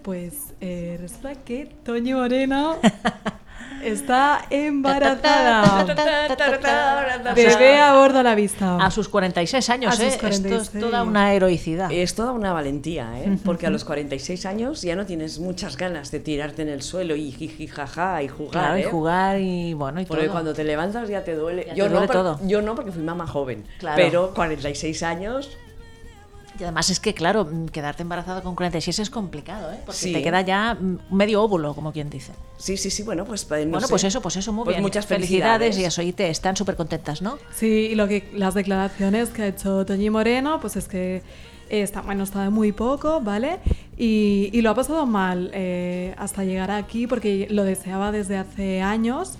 Pues eh, resulta que Toñi Moreno está embarazada. Bebé a bordo a la vista. A sus 46 años, A sus ¿eh? Esto es 46. toda una heroicidad. Es toda una valentía, ¿eh? Porque a los 46 años ya no tienes muchas ganas de tirarte en el suelo y jiji, jaja y jugar, Claro, y ¿eh? jugar y bueno, y Porque todo. cuando te levantas ya te duele. Ya yo, te no, duele pero- todo. yo no, porque fui mamá joven. Claro. Pero 46 años, Y además es que, claro, mm, quedarte embarazada con 46 es complicado, ¿eh? Porque Sí. te queda ya mm, medio óvulo, como quien dice. sí, sí, sí, bueno, pues eh, no bueno, sé. pues eso, pues eso, muy Pues bien. muchas felicidades. felicidades. y eso, y te están súper contentas, ¿no? Sí, y lo que, las declaraciones que ha hecho Toñi Moreno, pues es que está, bueno, está de muy poco, ¿vale? Y, y lo ha pasado mal eh, hasta llegar aquí porque lo deseaba desde hace años.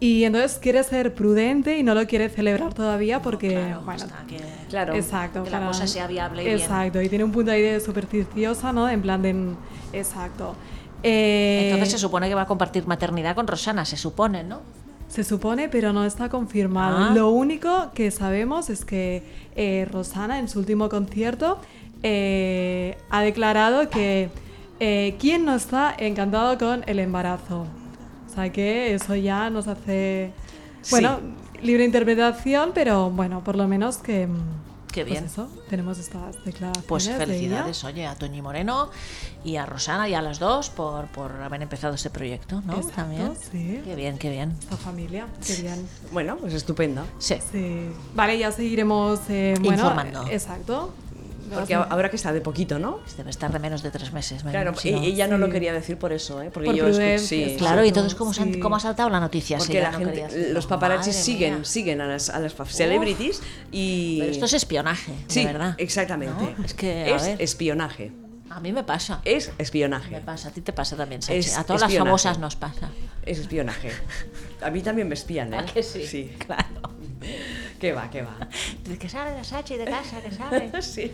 Y entonces quiere ser prudente y no lo quiere celebrar todavía porque, Claro, bueno, hasta que- Claro. exacto. que la cosa sea viable y bien. Exacto, y tiene un punto ahí de supersticiosa, ¿no? En plan de... Exacto. Eh, Entonces se supone que va a compartir maternidad con Rosana, se supone, ¿no? se supone, pero no está confirmado. Ah. Lo único que sabemos es que eh, Rosana en su último concierto eh, ha declarado que eh, quién no está encantado con el embarazo. O sea que eso ya nos hace, bueno, libre interpretación, pero bueno, por lo menos que... Qué pues bien. eso, tenemos estas declaraciones. Pues de felicidades, oye, a Toñi Moreno y a Rosana y a las dos por, por haber empezado este proyecto, ¿no? Exacto, También. sí. Qué bien, qué bien. Esta familia, qué bien. Bueno, pues estupendo. Sí. Sí. Vale, ya seguiremos eh, bueno, Informando. Exacto. Porque ahora que está de poquito, ¿no? Debe estar de menos de tres meses. me Claro, imagino. e- ella no Sí. lo quería decir por eso, ¿eh? Porque Por yo sí, Claro, y entonces, ¿cómo, se han- sí. cómo ha saltado la noticia? si Porque la no gente, los paparazzi siguen, mía. siguen a las, a las fa- celebrities y... Pero esto es espionaje, Sí, de verdad. exactamente. ¿No? Es que, a es ver, espionaje. a mí me pasa. Es Me espionaje. pasa, a ti te pasa también. Es A todas las famosas nos pasa. Es espionaje. A mí también me espían, ¿eh? ¿A que sí? Sí. Claro. ¿Qué va, qué va? Que sale la Sachi de casa, que sale. Sí.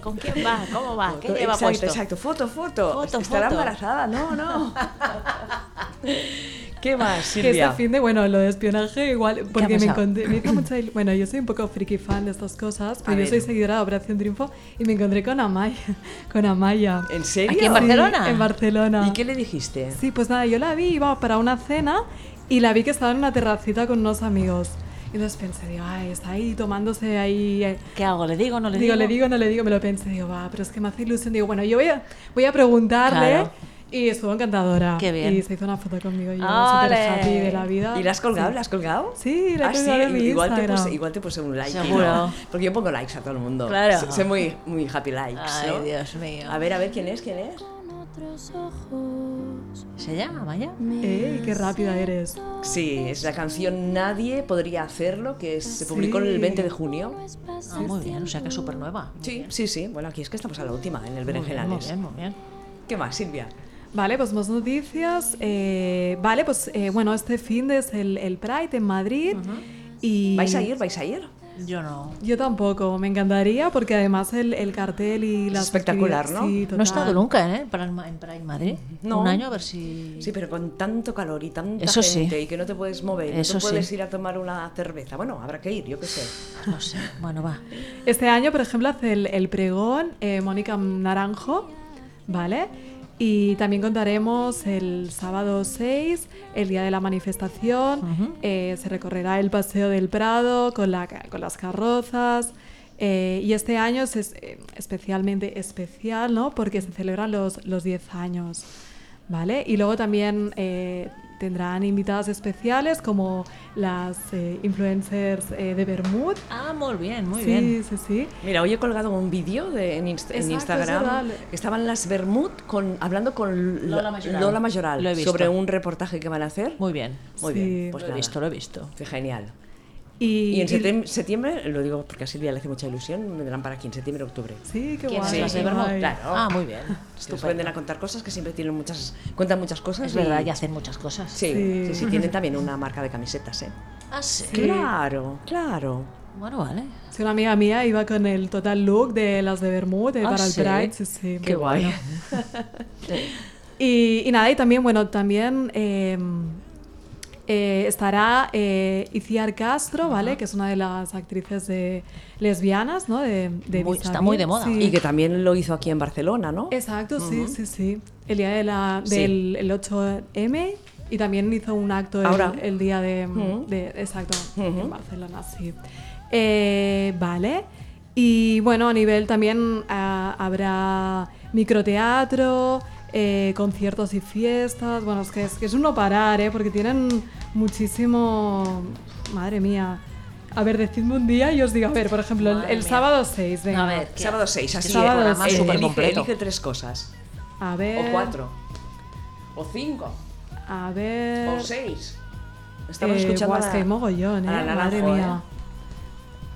¿Con quién va? ¿Cómo va? ¿Qué lleva exacto, puesto? exacto. Foto, foto. Foto, ¿Estará foto. embarazada? No, no. ¿Qué más, Que Silvia? este fin de, bueno, lo de espionaje igual, porque me encontré, me mucha bueno, yo soy un poco friki fan de estas cosas, pero yo soy seguidora de Operación Triunfo y me encontré con Amaya, con Amaya. ¿En serio? ¿Aquí en Sí, Barcelona? en Barcelona. ¿Y qué le dijiste? Sí, pues nada, yo la vi, iba para una cena y la vi que estaba en una terracita con unos amigos. Y entonces pensé, digo, ay, está ahí tomándose ahí... eh, ¿Qué hago? ¿Le digo no le digo, digo? le digo, no le digo, me lo pensé, digo, va, pero es que me hace ilusión. Digo, bueno, yo voy a, voy a preguntarle. Claro. Y estuvo encantadora. Qué bien. Y se hizo una foto conmigo y yo súper happy de la vida. ¿Y la has colgado? Sí. ¿La has colgado? Sí, la he Ah, colgado en mi igual te, puse, igual te puse un like. Seguro. ¿no? Porque yo pongo likes a todo el mundo. Claro. Soy muy, muy happy likes. Ay, ¿no? Dios mío. A ver, a ver, ¿quién es? ¿Quién es? ¿Se llama, Maya? ¡Ey, qué rápida eres! Sí, es la canción Nadie podría hacerlo, que se publicó el Sí. 20 de junio. Ah, muy bien, o sea que es súper nueva. Sí, sí, sí. Bueno, aquí es que estamos a la última, en el bien, muy Berenjenales. bien, muy bien. ¿Qué más, Silvia? Vale, pues más noticias. Eh, vale, pues eh, bueno, este fin de es el, el Pride en Madrid. y ¿Vais a ir? ¿Vais a ir? Yo no. Yo tampoco, me encantaría porque además el, el cartel y las espectacular, actividades- ¿no? sí, No he estado nunca ¿eh? Para en Pride Madrid. No. Un año a ver si... Sí, pero con tanto calor y tanta Eso sí. gente y que no te puedes mover, Eso no puedes sí. ir a tomar una cerveza. Bueno, habrá que ir, yo qué sé. No sé. Bueno, va. Este año, por ejemplo, hace el, el pregón eh, Mónica Naranjo, ¿vale? Y también contaremos el sábado 6, el día de la manifestación. eh, se recorrerá el Paseo del Prado con, la, con las carrozas. eh, y este año es es, eh, especialmente especial, ¿no? Porque se celebran los, los 10 años, ¿vale? Y luego también eh, tendrán invitadas especiales como las eh, influencers eh, de Bermud, Ah, muy bien, muy sí, bien. sí, sí. Mira, hoy he colgado un vídeo de- en, Inst- en Exacto, Instagram. Estaban las Bermud con, hablando con Lola Lo- Mayoral. Lola Mayoral Lo he visto. sobre un reportaje que van a hacer. Muy bien. Muy Sí. bien, pues lo he visto, lo he visto. Qué genial. Y, Y en y- septiembre, septiembre, lo digo porque a Silvia le hace mucha ilusión, vendrán para aquí en septiembre, octubre. Sí, qué guay. las de qué Bermud? guay. Claro. Ah, muy bien. Estupendo. pueden a contar cosas que siempre tienen muchas, cuentan muchas cosas. Es verdad, y- y hacen muchas cosas. Sí, Sí. sí, sí, tienen también una marca de camisetas, ¿eh? Ah, sí. Claro, claro. Bueno, vale. Sí, una amiga mía iba con el total look de las de Bermud eh, Ah, para el ¿sí? Pride. Sí, sí. Qué guay. Y, y nada, y también, bueno, también eh, eh, estará eh, Iciar Castro, ¿vale? Que es una de las actrices de lesbianas, ¿no? De, de Muy- está muy de moda. sí. Y que también lo hizo aquí en Barcelona, ¿no? Exacto, sí, sí, sí. El día de la, Sí. del el 8M y también hizo un acto el, Ahora. el día de, Exacto, en Barcelona, sí. Eh, vale. Y bueno, a nivel también ah, habrá microteatro, eh, conciertos y fiestas. Bueno, es que es, que es un no parar, ¿eh? Porque tienen muchísimo... Madre mía. A ver, decidme un día y os digo, a ver, por ejemplo, el, Madre el sábado 6, venga. A ver, ¿qué? Sábado 6, Es así que es Sábado programa súper completo. elige tres cosas. A ver... O cuatro. O cinco. A ver... O seis. Estamos Eh, escuchando buah, a es que hay mogollón, a la ¿eh? Naranjo, Madre mía.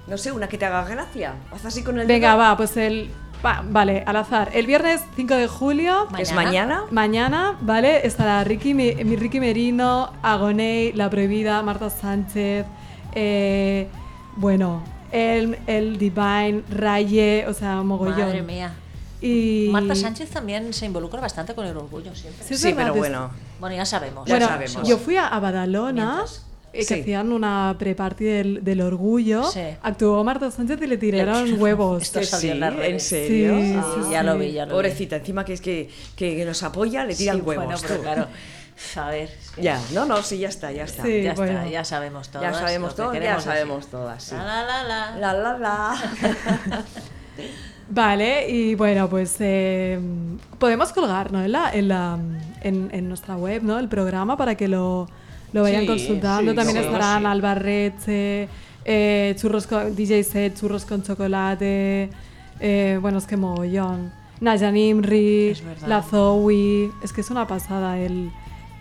No sé, una que te haga gracia. Haz así con el Venga, dedo. va, pues el... va, vale, al azar. El viernes 5 de julio, Que es Mañana. mañana. mañana, ¿vale? Estará Ricky, Mi- Ricky Merino, Agoney, La Prohibida, Marta Sánchez, eh, bueno, el, el Divine, Raye, o sea, mogollón. Madre mía. Y... Marta Sánchez también se involucra bastante con el orgullo siempre. Sí, Sí, verdad, pero bueno. Bueno, ya sabemos. Ya bueno, sabemos. yo fui a, a Badalona, Mientras. Eh, que Sí. hacían una pre-party del, del orgullo. Sí. Actuó Marta Sánchez y le tiraron huevos. Esto Que salió en sí, las redes. ¿En serio? Sí, Ah. sí, ya lo vi, ya lo vi. Pobrecita, encima que es que, que, que nos apoya, le tiran Sí, huevos. Bueno, pero claro. A ver. Ya, no, no, sí, ya está, ya está. Sí. ya bueno. está, ya sabemos todo. ya sabemos todo, ya sabemos todas. Sí. La, la, la, la. La, la, la. Vale, y bueno, pues eh, podemos colgar ¿no? en, la, en, la, en, en nuestra web ¿no? el programa para que lo, lo vayan Sí, consultando. sí, También estarán sí. Albarreche, eh, churros con, DJ set, churros con chocolate, eh, bueno, es que mogollón. Naya Nimri, Es verdad. la Zoe, es que es una pasada el,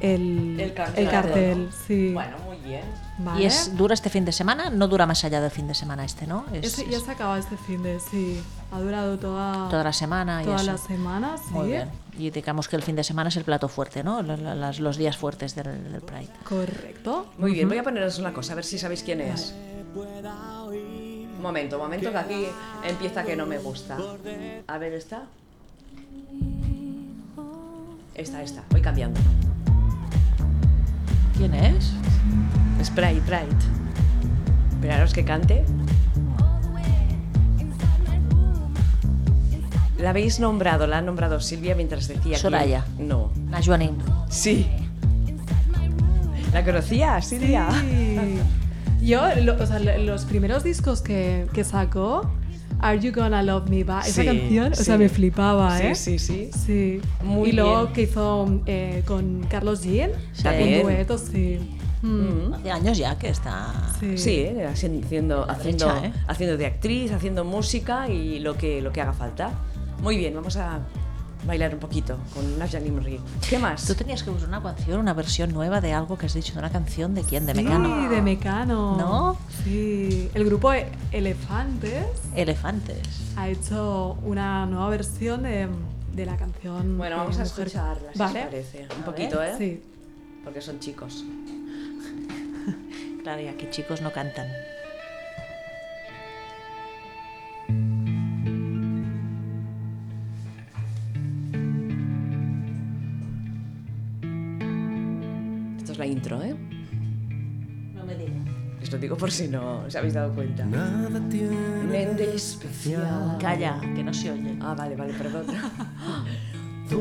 el, El cartel. cartel, sí. Bueno, muy bien. Vale. ¿Y es, dura este fin de semana? No dura más allá del fin de semana este, ¿no? Es, Ese ya es se acaba este fin de, sí. Ha durado toda, toda la semana y toda eso. la semana, sí. Muy bien. Y digamos que el fin de semana es el plato fuerte, ¿no? Los días fuertes del, del Pride. Correcto. Muy bien, voy a poneros una cosa, a ver si sabéis quién es. Un momento, un momento, que aquí empieza que no me gusta. A ver, ¿esta? Esta, esta, voy cambiando. ¿Quién es? Sprite, Pride. Esperaros que cante. La habéis nombrado, la ha nombrado Silvia mientras decía que... Soraya. No. Najwa Nim. Sí. ¿La conocía, Silvia? Sí. Yo, lo- o sea, lo- los primeros discos que, que sacó, Are You Gonna Love Me Back, esa Sí, canción, o sí. sea, me flipaba, Sí, ¿eh? sí, sí. Sí. Muy y luego bien. que hizo eh, con Carlos Jean, También. un dueto, sí. Mm. Hace años ya que está. sí. Sí, eh, haciendo, haciendo, derecha, ¿eh? haciendo de actriz, haciendo música y lo que, lo que haga falta. Muy bien, vamos a bailar un poquito con Nadia Nimri. ¿Qué más? Tú tenías que buscar una canción, una versión nueva de algo que has dicho, de una canción de quién, de Sí, Mecano. de Mecano. ¿No? Sí. El grupo E- Elefantes Elefantes. ha hecho una nueva versión de, de la canción. Bueno, vamos a escucharla, si Vale. parece. Un A poquito, ¿eh? Sí porque son chicos. claro, y aquí chicos no cantan. Esto es la intro, ¿eh? No me digas. Os lo digo por si no os habéis dado cuenta. Nada especial. Calla, que no se oye. Ah, vale, vale, perdón.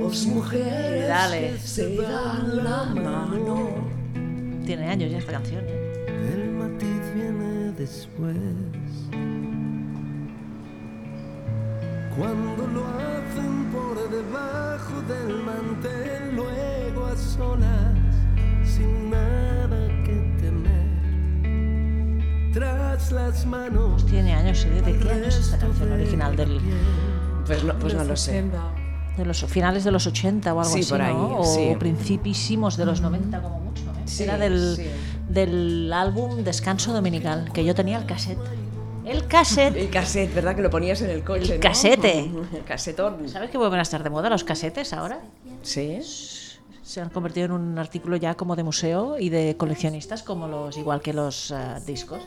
Dos mujeres Dale. se dan la mano. Tiene años ya esta canción, ¿eh? El matiz viene después. Cuando lo hacen por debajo del mantel, luego a solas, sin nada que temer. Tras las manos. Tiene años, ¿eh? ¿De qué año es esta canción original? Del, Pues no, pues no lo sé. 80. de los finales de los 80 o algo Sí, así, por ahí, ¿no? O principísimos de los 90 como mucho, ¿eh? Sí, Era del, sí. del álbum Descanso Dominical, que yo tenía el cassette. El cassette. El cassette, ¿verdad? Que lo ponías en el coche. El ¿no? casete. El casetón. ¿Sabes que vuelven a estar de moda los casetes ahora? Sí. Se han convertido en un artículo ya como de museo y de coleccionistas, como los igual que los eh, discos.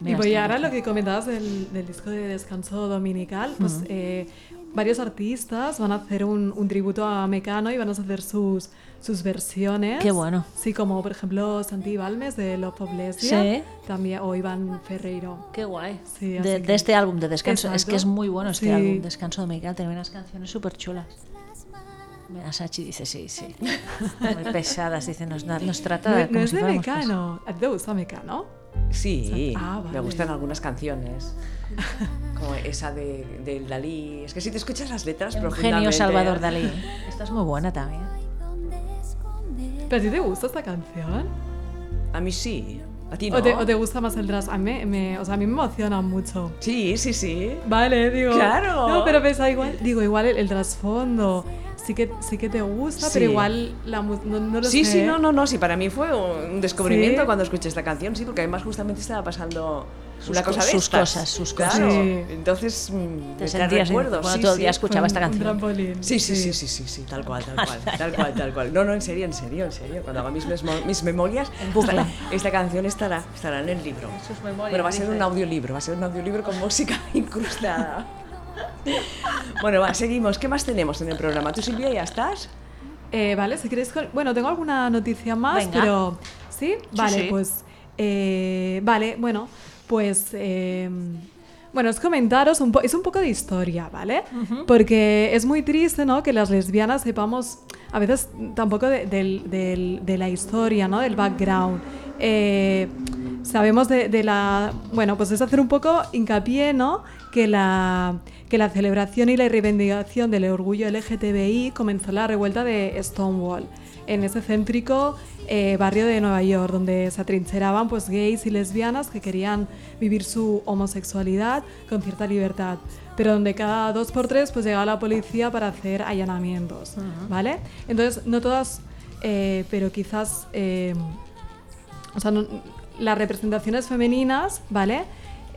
Y Mira, voy está ahora lo que comentabas del, del disco de Descanso Dominical, pues eh, varios artistas van a hacer un, un tributo a Mecano y van a hacer sus, sus versiones. Qué bueno. Sí, como por ejemplo Santi Balmes de Love of Lesbia, Sí. también, o Iván Ferreiro. Qué guay. Sí, de, que- de este álbum de Descanso. Es Exacto. que es muy bueno este Sí. álbum, Descanso Dominical. Tiene unas canciones súper chulas. Mira, Sachi dice sí, sí. Muy pesadas, dice, nos, nos trata No, de no como es si de fuéramos Mecano. ¿A ti te gusta Mecano? Sí, Ah, me vale. gustan algunas canciones. Como esa de, del Dalí. Es que si te escuchas las letras Eugenio profundamente... Salvador Dalí. Esta es muy buena también. ¿Pero a ti te gusta esta canción? A mí sí. A ti no. ¿O, te, o te gusta más el tras? A mí me, o sea, a mí me emociona mucho. Sí, sí, sí. Vale, digo. Claro. No, pero pensaba igual, digo, igual el, el trasfondo sí que, sí que te gusta, pero Sí. igual la no, no lo Sí, sé. sí, no, no, no, sí, para mí fue un descubrimiento Sí. cuando escuché esta canción, sí, porque además justamente estaba pasando Sus una co- cosa de sus estas. cosas, sus Claro. cosas. Sí. Entonces, mm, Te sentías en- recuerdos, cuando sí, todo el sí. día escuchaba esta canción. Un trampolín. Sí, sí, sí, sí, sí, sí, tal cual, tal cual, tal cual, tal cual. No, no, en serio, en serio, en serio. Cuando haga mis, mesmo- mis memorias, esta, esta canción estará, estará en el libro. sus memorias, bueno, va a ser un audiolibro, va a ser un audiolibro con música incrustada. bueno, va, seguimos. ¿Qué más tenemos en el programa? ¿Tú, Silvia, ya estás? Eh, vale, si con- Bueno, tengo alguna noticia más, Venga. pero. ¿Sí? Vale, sí. pues. eh, vale, bueno, pues. eh, bueno, es comentaros, un po- es un poco de historia, ¿vale? Porque es muy triste, ¿no? Que las lesbianas sepamos, a veces tampoco de, la historia, ¿no? Del background. Eh, sabemos de, la... Bueno, pues es hacer un poco hincapié, ¿no? Que la, que la celebración y la reivindicación del orgullo LGTBI comenzó en la revuelta de Stonewall, en ese céntrico eh, barrio de Nueva York, donde se atrincheraban pues, gays y lesbianas que querían vivir su homosexualidad con cierta libertad, pero donde cada dos por tres pues, llegaba la policía para hacer allanamientos, ¿vale? Entonces, no todas, eh, pero quizás... eh, o sea, no- las representaciones femeninas, ¿vale?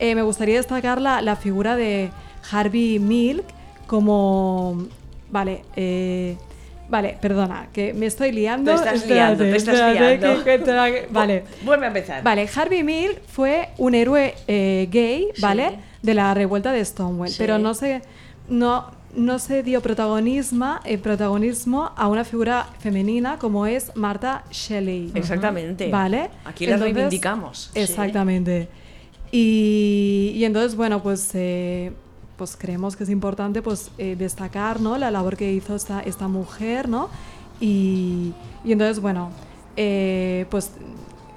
Me gustaría destacar la, la figura de Harvey Milk como... Vale, vale, perdona, que me estoy liando. Te estás Espérate, liando, te estás espérate, liando. que- que te- vale. Vuelve a empezar. Vale, Harvey Milk fue un héroe eh, gay, ¿vale? De la revuelta de Stonewall, Sí. pero no se, no, no se dio protagonismo, eh, protagonismo a una figura femenina como es Martha Shelley. Exactamente. Vale. Aquí la reivindicamos. Exactamente. Y, y entonces, bueno, pues, eh, pues creemos que es importante pues, eh, destacar ¿no? la labor que hizo esta, esta mujer, ¿no? Y, y entonces, bueno, eh, pues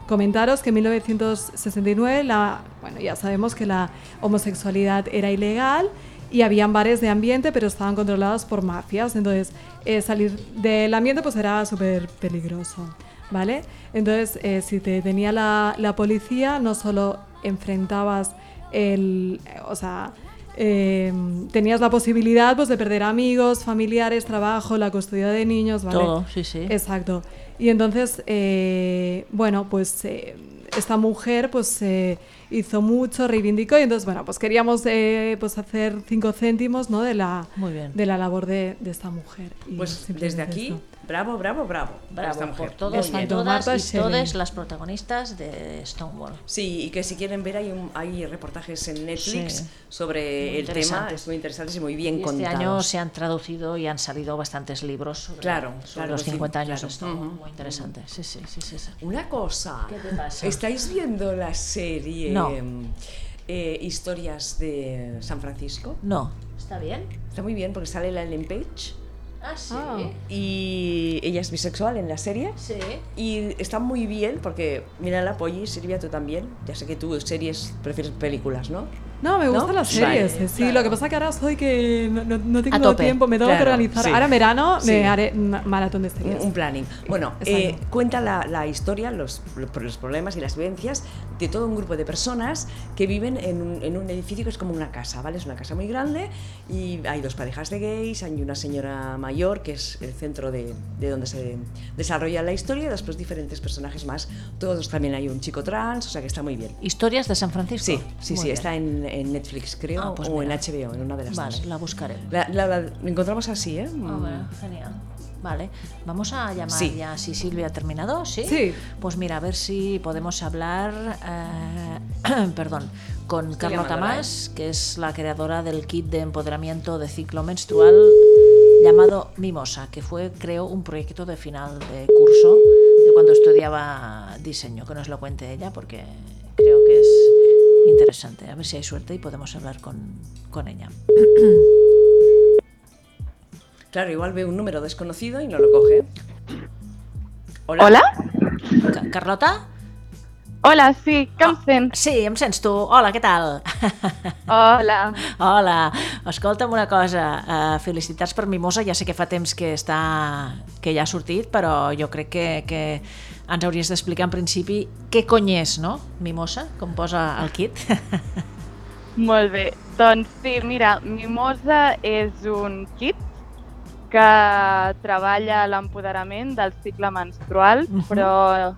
comentaros que en 1969, la, bueno, ya sabemos que la homosexualidad era ilegal y habían bares de ambiente, pero estaban controlados por mafias. Entonces, eh, salir del ambiente pues era súper peligroso, ¿vale? Entonces, eh, si te tenía la, la policía, no solo enfrentabas el... O sea, eh, tenías la posibilidad pues, de perder amigos, familiares, trabajo, la custodia de niños, ¿vale? Todo, sí, sí. Exacto. Y entonces, eh, bueno, pues eh, esta mujer pues eh, hizo mucho, reivindicó y entonces, bueno, pues queríamos eh, pues hacer cinco céntimos ¿no? de, la, Muy bien. de la labor de, de esta mujer. Y Pues desde aquí, esto. Bravo, bravo, bravo. Bravo esta por Muy y todas Marta y todas las protagonistas de Stonewall. Sí, y que si quieren ver hay, un- hay reportajes en Netflix Sí. sobre Muy el tema, interesantes. es muy interesantes y muy bien Y este contados. año se han traducido y han salido bastantes libros sobre, Claro, sobre claro, los sí, 50 años claro. de Stonewall. Muy interesante. Sí, sí, sí, sí, sí. Una cosa, ¿Qué te pasa? ¿estáis viendo la serie No. eh, Historias de San Francisco? No. ¿Está bien? Está muy bien porque sale la Ellen Page Ah, sí. Ah. y ella es bisexual en la serie. Sí. Y está muy bien porque, mira la Polly, Silvia, tú también. Ya sé que tú series prefieres películas, ¿no? No, me ¿No? gustan las Vale, series. sí, claro. lo que pasa que ahora estoy que no, no- no tengo tope. tiempo, me tengo que Claro, organizar. sí. Ahora en verano Sí. me haré ma- maratón de series. un planning. Bueno, eh, cuenta la, la historia, los, los problemas y las vivencias de todo un grupo de personas que viven en un, en un edificio que es como una casa, ¿vale? Es una casa muy grande y hay dos parejas de gays, hay una señora mayor que es el centro de, de donde se desarrolla la historia y después diferentes personajes más. Todos también hay un chico trans, o sea que está muy bien. Historias de San Francisco. Sí, sí, Muy sí, bien. está en, en Netflix, creo, Ah, pues o mira. en HBO, en una de las Vale, dos. la buscaré. La, la- la- la encontramos así, ¿eh? Ah, bueno, genial. Vale, vamos a llamar Sí. ya si Silvia ha terminado, ¿sí? Sí. Pues mira, a ver si podemos hablar, eh, perdón, con Estoy Carlota Más, que es la creadora del kit de empoderamiento de ciclo menstrual llamado Mimosa, que fue, creo, un proyecto de final de curso de cuando estudiaba diseño, que nos lo cuente ella, porque interesante. A ver si hay suerte y podemos hablar con, con ella. Claro, igual ve un número desconocido y no lo coge. Hola. Hola? Ca- Carlota? Hola, sí, que em sents? Sí, em sents tu. Hola, què tal? Hola. Hola, escolta'm una cosa, uh, felicitats per Mimosa, ja sé que fa temps que està que ja ha sortit, però jo crec que, que ens hauries d'explicar en principi què cony és, no? Mimosa, com posa el kit. Molt bé. Doncs sí, mira, Mimosa és un kit que treballa l'empoderament del cicle menstrual, Mhm. però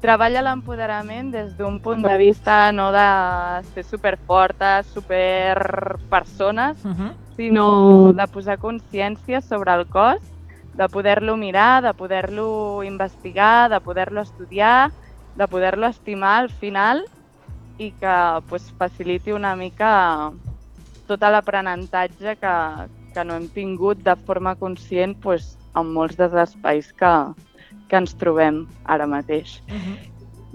treballa l'empoderament des d'un punt de vista no de ser superfortes, superpersones, Uh -huh. sinó de posar consciència sobre el cos, de poder-lo mirar, de poder-lo investigar, de poder-lo estudiar, de poder-lo estimar al final i que pues, faciliti una mica tot l'aprenentatge que, que no hem tingut de forma conscient pues, en molts dels espais que, que ens trobem ara mateix. Uh -huh.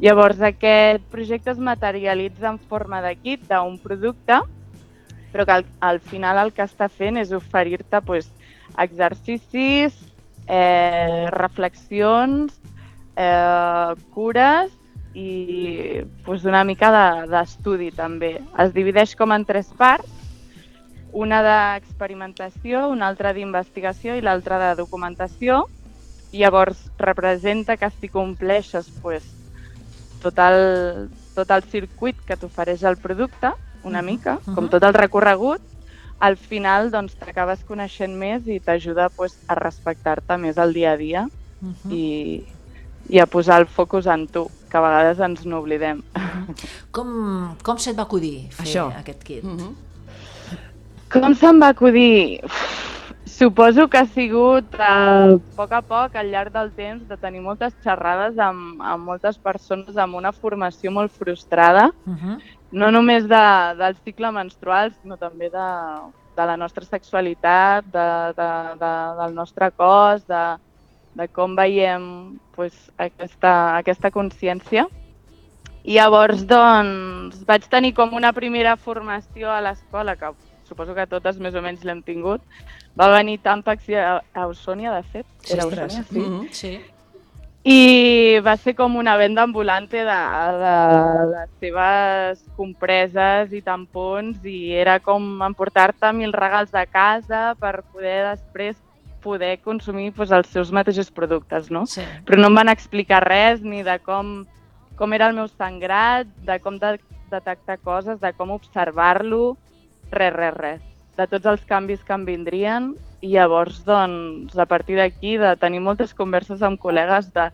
Llavors, aquest projecte es materialitza en forma de kit d'un producte, però que al, al final el que està fent és oferir-te pues, exercicis, eh, reflexions, eh, cures i pues, una mica de- d'estudi de, també. Es divideix com en tres parts, una d'experimentació, una altra d'investigació i l'altra de documentació. Llavors representa que si compleixes pues, tot, el, tot el circuit que t'ofereix el producte, una mica, com mhm. tot el recorregut, al final doncs, t'acabes coneixent més i t'ajuda pues, a respectar-te més al dia a dia Uh -huh. i, i a posar el focus en tu, que a vegades ens n'oblidem. Com, com se't va acudir fer Això. aquest kit? Mhm. Com se'm va acudir? Uf, suposo que ha sigut eh, a poc a poc, al llarg del temps, de tenir moltes xerrades amb, amb moltes persones amb una formació molt frustrada, Uh -huh. No només de, del cicle menstrual, sinó també de, de la nostra sexualitat, de, de, de, del nostre cos, de, de com veiem pues, aquesta, aquesta consciència. I llavors, doncs, vaig tenir com una primera formació a l'escola, que suposo que totes més o menys l'hem tingut. Va venir Tampax i Ausònia, de fet. Era. Ausònia, sí. Mhm. Sí. I va ser com una venda ambulante de, de les seves compreses i tampons i era com emportar-te mil regals de casa per poder després poder consumir pues, els seus mateixos productes, no? sí. Però no em van explicar res ni de com, com era el meu sangrat, de com de, detectar coses, de com observar-lo, res, res, res. De tots els canvis que em vindrien i llavors, doncs, a partir d'aquí, de tenir moltes converses amb col·legues de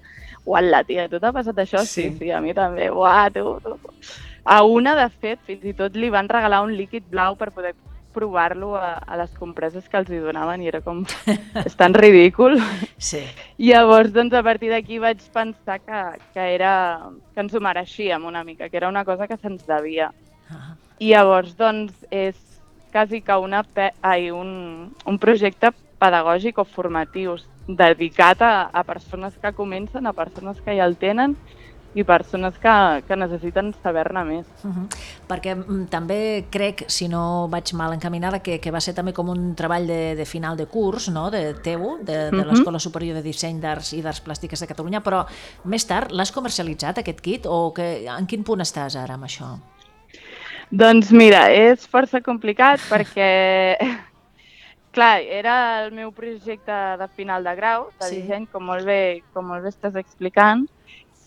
uala, tia, tu t'ha passat això? Sí. Sí. sí, sí, a mi també. Uah, tu, tu. A una, de fet, fins i tot li van regalar un líquid blau per poder provar-lo a, a les compreses que els hi donaven i era com... és tan ridícul. Sí. I llavors, doncs, a partir d'aquí vaig pensar que, que, era, que ens ho mereixíem una mica, que era una cosa que se'ns devia. Ah. I llavors, doncs, és quasi que una pe ai, un, un projecte pedagògic o formatiu dedicat a, a persones que comencen, a persones que ja el tenen i persones que, que necessiten saber-ne més. Uh -huh. Perquè mm, també crec, si no vaig mal encaminada, que, que va ser també com un treball de, de final de curs, no?, de teu, de, de Mhm. l'Escola Superior de Disseny d'Arts i d'Arts Plàstiques de Catalunya, però més tard l'has comercialitzat, aquest kit, o que, en quin punt estàs ara amb això? Doncs mira, és força complicat perquè, clar, era el meu projecte de final de grau, de Sí. sí. disseny, com molt, bé, com molt bé estàs explicant,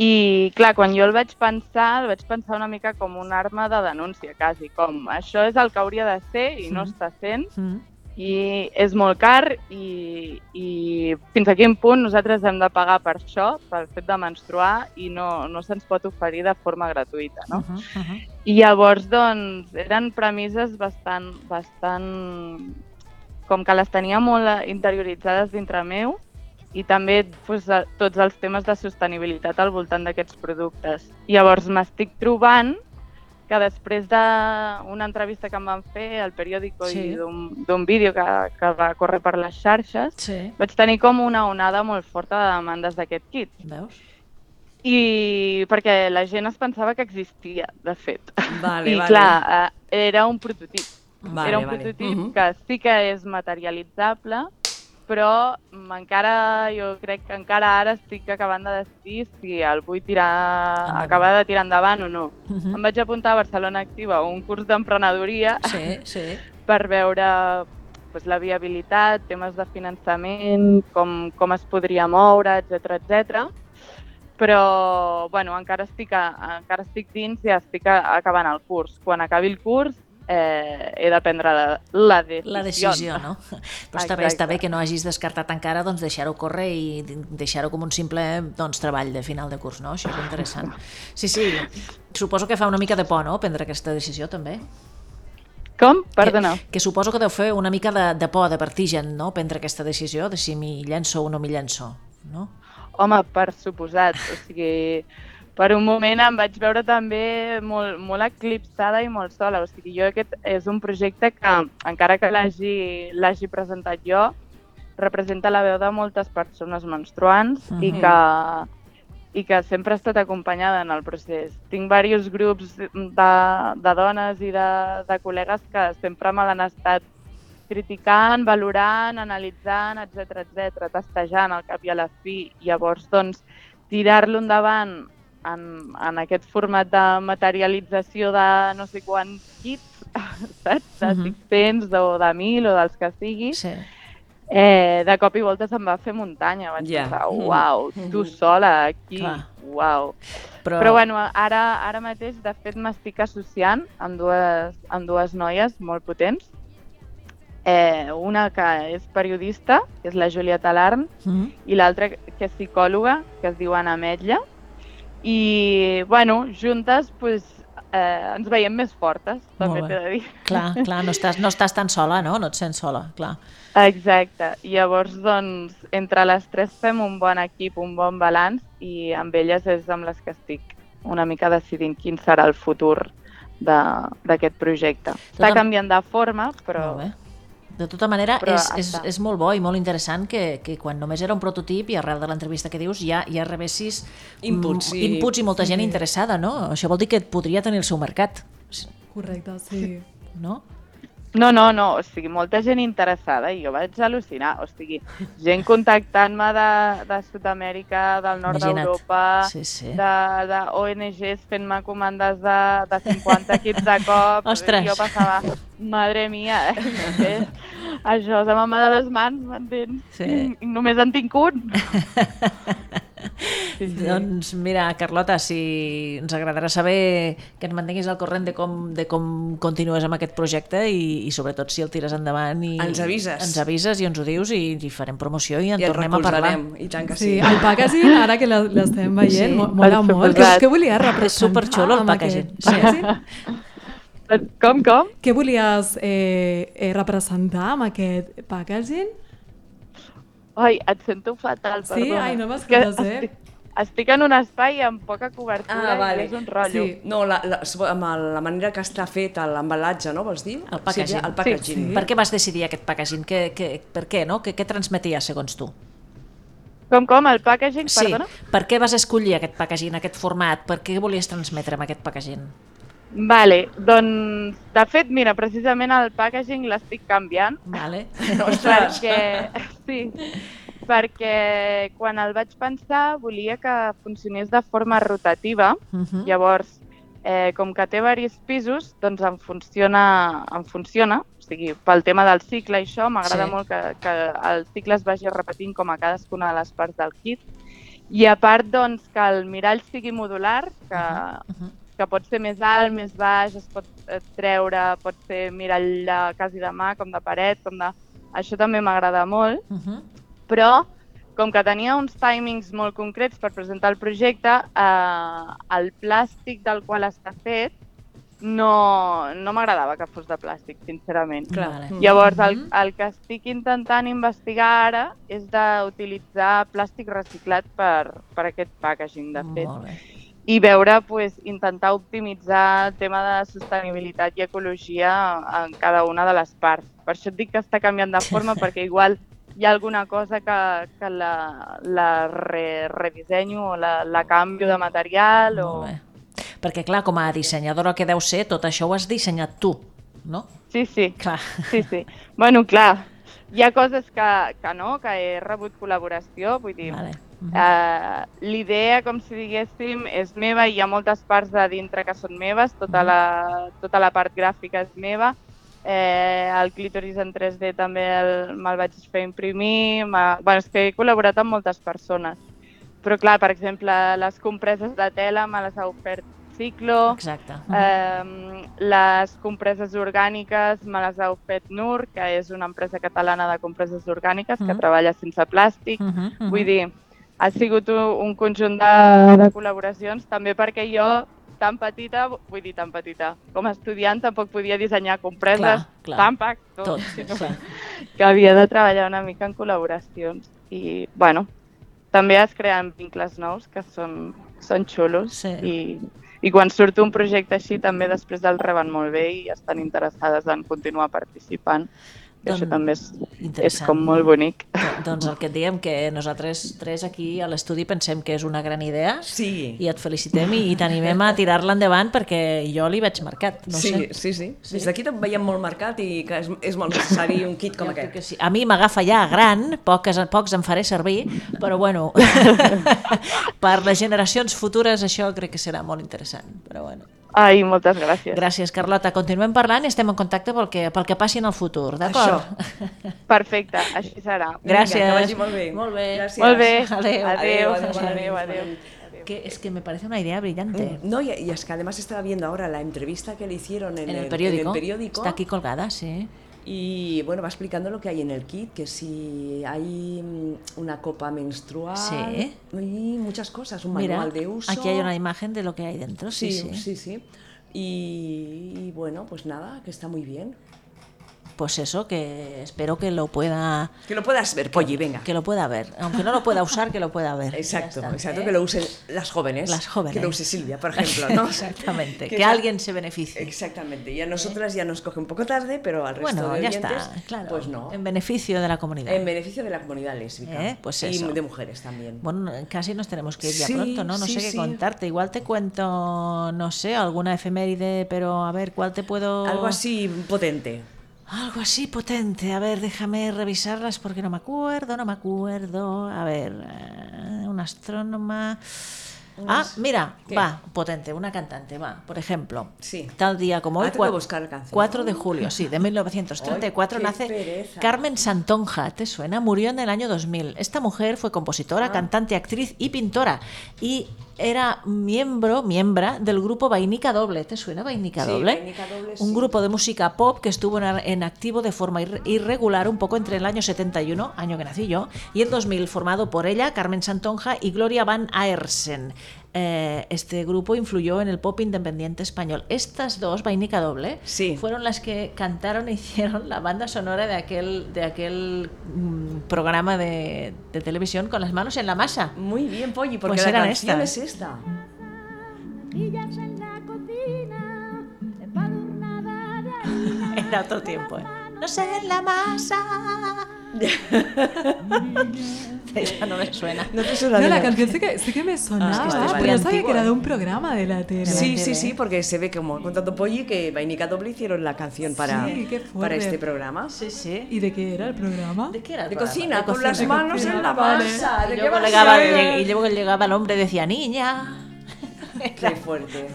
i clar, quan jo el vaig pensar, el vaig pensar una mica com una arma de denúncia, quasi, com això és el que hauria de ser i no Mhm. està sent, Mm. I és molt car i, i fins a quin punt nosaltres hem de pagar per això, pel fet de menstruar, i no, no se'ns pot oferir de forma gratuïta, no? Uh -huh, uh -huh. I llavors, doncs, eren premisses bastant, bastant... com que les tenia molt interioritzades dintre meu i també doncs, a- tots els temes de sostenibilitat al voltant d'aquests productes. Llavors m'estic trobant que després d'una entrevista que em van fer al periòdico Sí. i d'un vídeo que, que va córrer per les xarxes, Sí, vaig tenir com una onada molt forta de demandes d'aquest kit. veus? I perquè la gent es pensava que existia, de fet. Vale, I vale. clar, eh, era un prototip. Vale, era un vale. prototip Mhm. que sí que és materialitzable, però encara, jo crec que encara ara estic acabant de decidir si el vull tirar, Endavant. acabar de tirar endavant o no. Uh -huh. Em vaig apuntar a Barcelona Activa un curs d'emprenedoria Sí, sí. per veure pues, la viabilitat, temes de finançament, com, com es podria moure, etc etc. Però, bueno, encara estic, a, encara estic dins i estic a, acabant el curs. Quan acabi el curs eh, he de prendre la, la decisió. La decisió, no? Però està bé, està bé que no hagis descartat encara doncs, deixar-ho córrer i deixar-ho com un simple doncs, treball de final de curs, no? Això és interessant. Sí, sí, suposo que fa una mica de por, no?, prendre aquesta decisió, també. Com? Perdona. Que, que suposo que deu fer una mica de, de por, de vertigen, no?, prendre aquesta decisió de si m'hi llenço o no m'hi llenço, no? Home, per suposat. O sigui, per un moment em vaig veure també molt, molt eclipsada i molt sola. O sigui, jo aquest és un projecte que, encara que l'hagi presentat jo, representa la veu de moltes persones menstruants i Mhm. que i que sempre he estat acompanyada en el procés. Tinc diversos grups de, de dones i de, de col·legues que sempre me l'han estat criticant, valorant, analitzant, etc etc, testejant al cap i a la fi. Llavors, doncs, tirar-lo endavant en, en aquest format de materialització de no sé quants kits, saps? De Mhm. 600 o de 1.000 o dels que sigui, Sí. eh, de cop i volta se'm va fer muntanya. Vaig Ja. pensar, Mhm. uau, tu sola aquí, Clar. uau. Però, Però bueno, ara, ara mateix, de fet, m'estic associant amb dues, amb dues noies molt potents. Eh, una que és periodista, que és la Júlia Talarn, Mm, i l'altra que és psicòloga, que es diu Anna Metlla. I, bueno, juntes, pues, eh, ens veiem més fortes, també t'he de dir. clar, clar, no estàs, no estàs tan sola, no? No et sents sola, clar. Exacte. Llavors, doncs, entre les tres fem un bon equip, un bon balanç, i amb elles és amb les que estic una mica decidint quin serà el futur de- d'aquest projecte. Està canviant de forma, però... De tota manera, Però és, és, està. és molt bo i molt interessant que, que quan només era un prototip i arrel de l'entrevista que dius ja ja rebessis mm, Inputs i- inputs i molta gent interessada, no? Això vol dir que podria tenir el seu mercat, Correcte, sí. no? No, no, no, o sigui, molta gent interessada i jo vaig al·lucinar, o sigui, gent contactant-me de, de Sud-amèrica, del nord d'Europa, Sí, sí. de, de ONGs fent-me comandes de, de 50 kits de cop. Ostres. I jo passava, madre mia, eh? això se va de les mans, m'entens? Sí. I només en tinc un. Sí, sí. Doncs mira, Carlota, si ens agradarà saber que ens mantinguis al corrent de com, de com continues amb aquest projecte i, i sobretot si el tires endavant i Ens avises. ens avises i ens ho dius i, i farem promoció i en I el tornem a parlar. i tant que Sí, sí. el packaging, ara que la- l'estem veient, Sí. mo- mola El molt. Què, supergat. què volies representar? És superxulo el packaging. aquest Sí. packaging? Com, com? Què volies eh, eh, representar amb aquest packaging? Ai, et sento fatal, Sí? perdona. Ai, no m'escoltes, eh? Estic, estic en un espai amb poca cobertura Ah, vale. i és un rotllo. Sí. No, la, la, amb la manera que està fet l'embalatge, no vols dir? El packaging. Sílvia? El packaging. Sí. Per què vas decidir aquest packaging? Que, que, per què, no? Que, què transmetia, segons tu? Com, com? El packaging, Sí, perdona? per què vas escollir aquest packaging, aquest format? Per què volies transmetre amb aquest packaging? Vale, doncs, de fet, mira, precisament el packaging l'estic canviant, Vale. Perquè, sí, perquè quan el vaig pensar volia que funcionés de forma rotativa, Mhm. llavors, eh, com que té diversos pisos, doncs em funciona, em funciona, o sigui, pel tema del cicle i això, m'agrada Sí. molt que, que el cicle es vagi repetint com a cadascuna de les parts del kit, i a part, doncs, que el mirall sigui modular, que, mhm. Que pot ser més alt, més baix, es pot eh, treure, pot ser mirall de, quasi de mà, com de paret, com de... Això també m'agrada molt, Mhm. però com que tenia uns timings molt concrets per presentar el projecte, eh, el plàstic del qual està fet no, no m'agradava que fos de plàstic, sincerament. Clar. Llavors, el, el que estic intentant investigar ara és d'utilitzar plàstic reciclat per, per aquest packaging, de fet. Molt bé. I veure, pues, intentar optimitzar el tema de sostenibilitat i ecologia en cada una de les parts. Per això et dic que està canviant de forma, perquè igual hi ha alguna cosa que, que la, la re, redissenyo o la, la canvio de material o... Perquè, clar, com a dissenyadora que deu ser, tot això ho has dissenyat tu, no? Sí, sí, Clar. sí, sí. Bueno, clar, hi ha coses que, que no, que he rebut col·laboració, vull dir, Vale. Uh, L'idea, com si diguéssim, és meva i hi ha moltes parts de dintre que són meves, tota la, tota la part gràfica és meva, eh, el clítoris en 3D també el- me'l vaig fer imprimir, bueno, és que he col·laborat amb moltes persones. Però clar, per exemple, les compreses de tela me les ha ofert Ciclo, Exacte. Eh, les compreses orgàniques me les ha ofert NUR, que és una empresa catalana de compreses orgàniques que Mhm. treballa sense plàstic. Mhm, mhm. Vull dir, ha sigut un, un conjunt de, de col·laboracions, també perquè jo, tan petita, vull dir tan petita, com a estudiant tampoc podia dissenyar compreses, tampoc, tot, Tot, sinó clar. que havia de treballar una mica en col·laboracions. I, bueno, també es creen vincles nous que són, són xulos Sí. i, i quan surt un projecte així també després el reben molt bé i estan interessades en continuar participant. I Doncs, això també és, és com molt bonic. Do- Doncs el que et diem, que nosaltres tres aquí a l'estudi pensem que és una gran idea Sí. i et felicitem i, i t'animem a tirar-la endavant perquè jo l'hi veig marcat. No sí, sé. sí, sí, Des d'aquí te'n veiem molt marcat i que és, és molt necessari un kit com Jo aquest. que sí. A mi m'agafa ja gran, poques, pocs em faré servir, però bueno, per les generacions futures això crec que serà molt interessant. Però bueno. Ai, moltes gràcies. Gràcies, Carlota. Continuem parlant i estem en contacte pel que, pel que passi en el futur, d'acord? Perfecte, així serà. Gràcies. que vagi molt bé. Molt bé. Gràcies. Molt bé. Adéu. Adéu. Adéu, adéu, Adéu, adéu. adéu. Que es que me parece una idea brillante. No, y, y es que además estaba viendo ahora la entrevista que le hicieron en, En el periódico. en el periódico. Está aquí colgada, sí. Y bueno, va explicando lo que hay en el kit, que si hay mm, una copa menstrual Sí. y muchas cosas, un Mira, manual de uso. aquí hay una imagen de lo que hay dentro. Sí, Sí, sí. sí, sí. Y, y bueno, pues nada, que está muy bien. Pues eso, que espero que lo pueda Que lo puedas ver, Polly, venga. que lo pueda ver. Aunque no lo pueda usar, que lo pueda ver. Exacto, Ya está, exacto, ¿eh? que lo usen las jóvenes. Las jóvenes. Que lo use Silvia, por ejemplo, ¿no? Exactamente, que, alguien se beneficie. Exactamente, y a nosotras ya nos coge un poco tarde, pero al resto Bueno, de ya oyentes, está, claro. pues no. En beneficio de la comunidad. En beneficio de la comunidad lésbica. Eh, pues y eso. de mujeres también. Bueno, casi nos tenemos que ir ya Sí, pronto, ¿no? No sí, sé qué sí. contarte. Igual te cuento, no sé, alguna efeméride, pero a ver, ¿cuál te puedo...? Algo así potente. Algo así potente. A ver, déjame revisarlas porque no me acuerdo, no me acuerdo. A ver, eh, una astrónoma... Ah, mira, ¿Qué? va, potente, una cantante, va. Por ejemplo, Sí. tal día como hoy, Ah, tengo que cua- buscar canción. 4 de julio, sí, de 1934, Ay, nace pereza. Carmen Santonja, ¿te suena? Murió en el año 2000. Esta mujer fue compositora, Ah. cantante, actriz y pintora. Y era miembro, miembra del grupo Vainica Doble. ¿Te suena Vainica Sí, Doble? Vainica Doble, Un sí. grupo de música pop que estuvo en, en activo de forma irre- irregular un poco entre el año 71, año que nací yo, y el 2000, formado por ella, Carmen Santonja y Gloria Van Aersen. Eh, este grupo influyó en el pop independiente español. Estas dos, Vainica Doble, Sí. fueron las que cantaron e hicieron la banda sonora de aquel, de aquel mm, programa de, de televisión con las manos en la masa. Muy bien, Polly, porque Pues la eran canción estas. es esta. Era otro tiempo. ¿eh? No sé en la masa. Esa no me suena. No te suena No, de la canción sí que, sí que me sonaba, Ah, es que vale, pero no sabía que era ¿eh? de un programa de la tele. Sí, sí, sí, porque se ve como ha contado Polly que Vainica Doble hicieron la canción para, Sí, para este programa. Sí, sí. ¿Y de qué era el programa? ¿De qué era? el De programa? cocina, De con cocina. las manos en la masa. Y ¿De qué luego, llegaba, ver? y luego llegaba el hombre y decía, niña. Qué fuerte.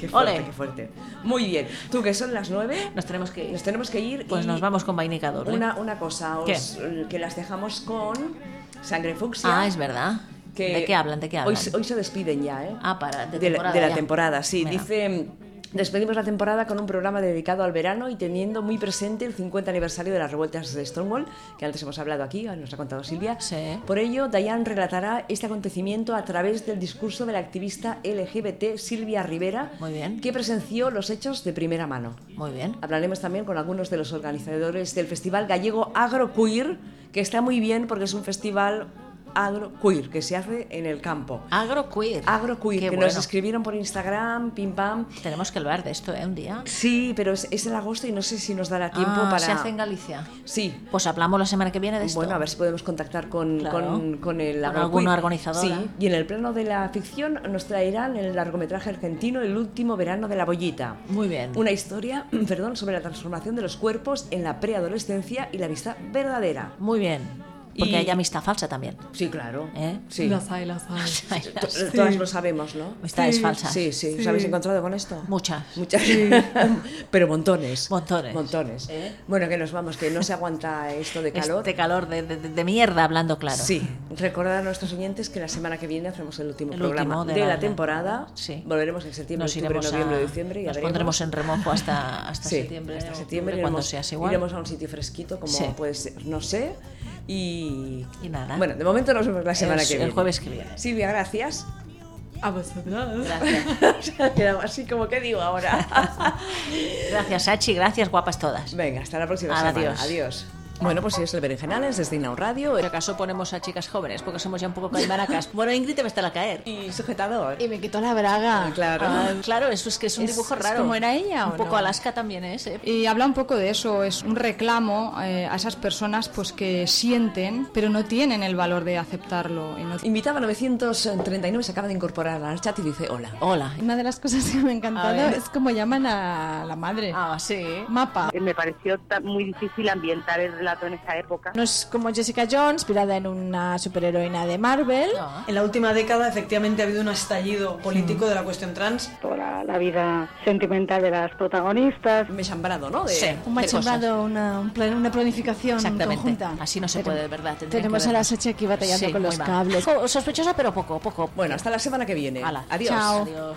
Qué fuerte, qué fuerte. Muy bien. Tú, que son las nueve, Nos tenemos que ir. nos tenemos que ir. Pues y nos vamos con vainica doble. Una, una cosa, os- que las dejamos con Sangre Fucsia. Ah, es verdad. que ¿De qué hablan? ¿De qué hablan? hoy se despiden ya, ¿eh? Ah, para, de de, la- temporada de la temporada, sí. Dice, despedimos la temporada con un programa dedicado al verano y teniendo muy presente el 50 aniversario de las revueltas de Stonewall, que antes hemos hablado aquí, nos ha contado Silvia. Sí. Por ello, Dayan relatará este acontecimiento a través del discurso de la activista LGBT Silvia Rivera, Muy bien. que presenció los hechos de primera mano. Muy bien. Hablaremos también con algunos de los organizadores del Festival Gallego Agroqueer, que está muy bien porque es un festival agroqueer que se hace en el campo. Agroqueer. Agroqueer, que bueno. nos escribieron por Instagram, pim pam. Tenemos que hablar de esto, ¿eh? Un día. Sí, pero es, es en agosto y no sé si nos dará tiempo Ah, para. Se hace en Galicia. Sí. Pues hablamos la semana que viene de esto. Bueno, a ver si podemos contactar con, Claro. con, con el organizadora. Sí, y en el plano de la ficción nos traerán el largometraje argentino El último verano de la bollita. Muy bien. Una historia, perdón, sobre la transformación de los cuerpos en la preadolescencia y la vista verdadera. Muy bien. Porque Y- hay amistad falsa también. Sí, claro. ¿Eh? Sí. Las hay, las hay. Las- Todas lo sabemos, ¿no? Amistades Sí. falsas. Sí, sí, ¿Os habéis encontrado con esto? Muchas. Muchas. Pero montones. Montones. Montones. ¿Eh? Bueno, que nos vamos, que no se aguanta esto de calor. Este calor de, de- de mierda, hablando claro. Sí, recordar a nuestros oyentes que la semana que viene hacemos el último El programa último de, de la, la- temporada. Sí. Volveremos en septiembre, Nos octubre, noviembre, a, diciembre. Ya nos veremos. pondremos en remojo hasta, hasta Sí, septiembre. hasta septiembre octubre, cuando iremos, seas igual. iremos a un sitio fresquito como Sí. puede ser, no sé. Y, Y nada. Bueno, de momento nos vemos la semana El- que el viene. jueves que viene. Silvia, gracias. A vosotros. Gracias. Se ha quedado así como que digo ahora. Gracias, Sachi. Gracias, guapas todas. Venga, hasta la próxima Adiós. semana. Adiós. Bueno, pues es el Berenjenales desde Inau Radio Por acaso ponemos a chicas jóvenes, porque somos ya un poco caimaracas. Bueno, Ingrid te va a estar a caer. y sujetador. Y me quitó la braga. Claro. Ah, claro, eso es que es un Es- dibujo es raro. como era ella, Un ¿o poco no? Alaska también es, ¿eh? Y habla un poco de eso, es un reclamo eh, a esas personas pues que sienten, pero no tienen el valor de aceptarlo. Y no- Invitaba 939, se acaba de incorporar al chat y dice hola. Hola. Una de las cosas que me ha encantado A es como llaman a la madre. Ah, sí. Mapa. Me pareció muy difícil ambientar el relato en esa época. No es como Jessica Jones, inspirada en una superheroína de Marvel. No. En la última década, efectivamente, ha habido un estallido político de la cuestión trans. Toda la vida sentimental de las protagonistas. Me he chambrado, ¿no? De- Sí. Un machembrado, una, un plan- una planificación Exactamente. conjunta. Así no se Pero puede, de verdad. Tenemos que a la. Sachi aquí batallando Sí, con los cables. Jo- Sospechosa, pero poco, poco. Bueno, hasta la semana que viene. Hala. Adiós. Chao. Adiós.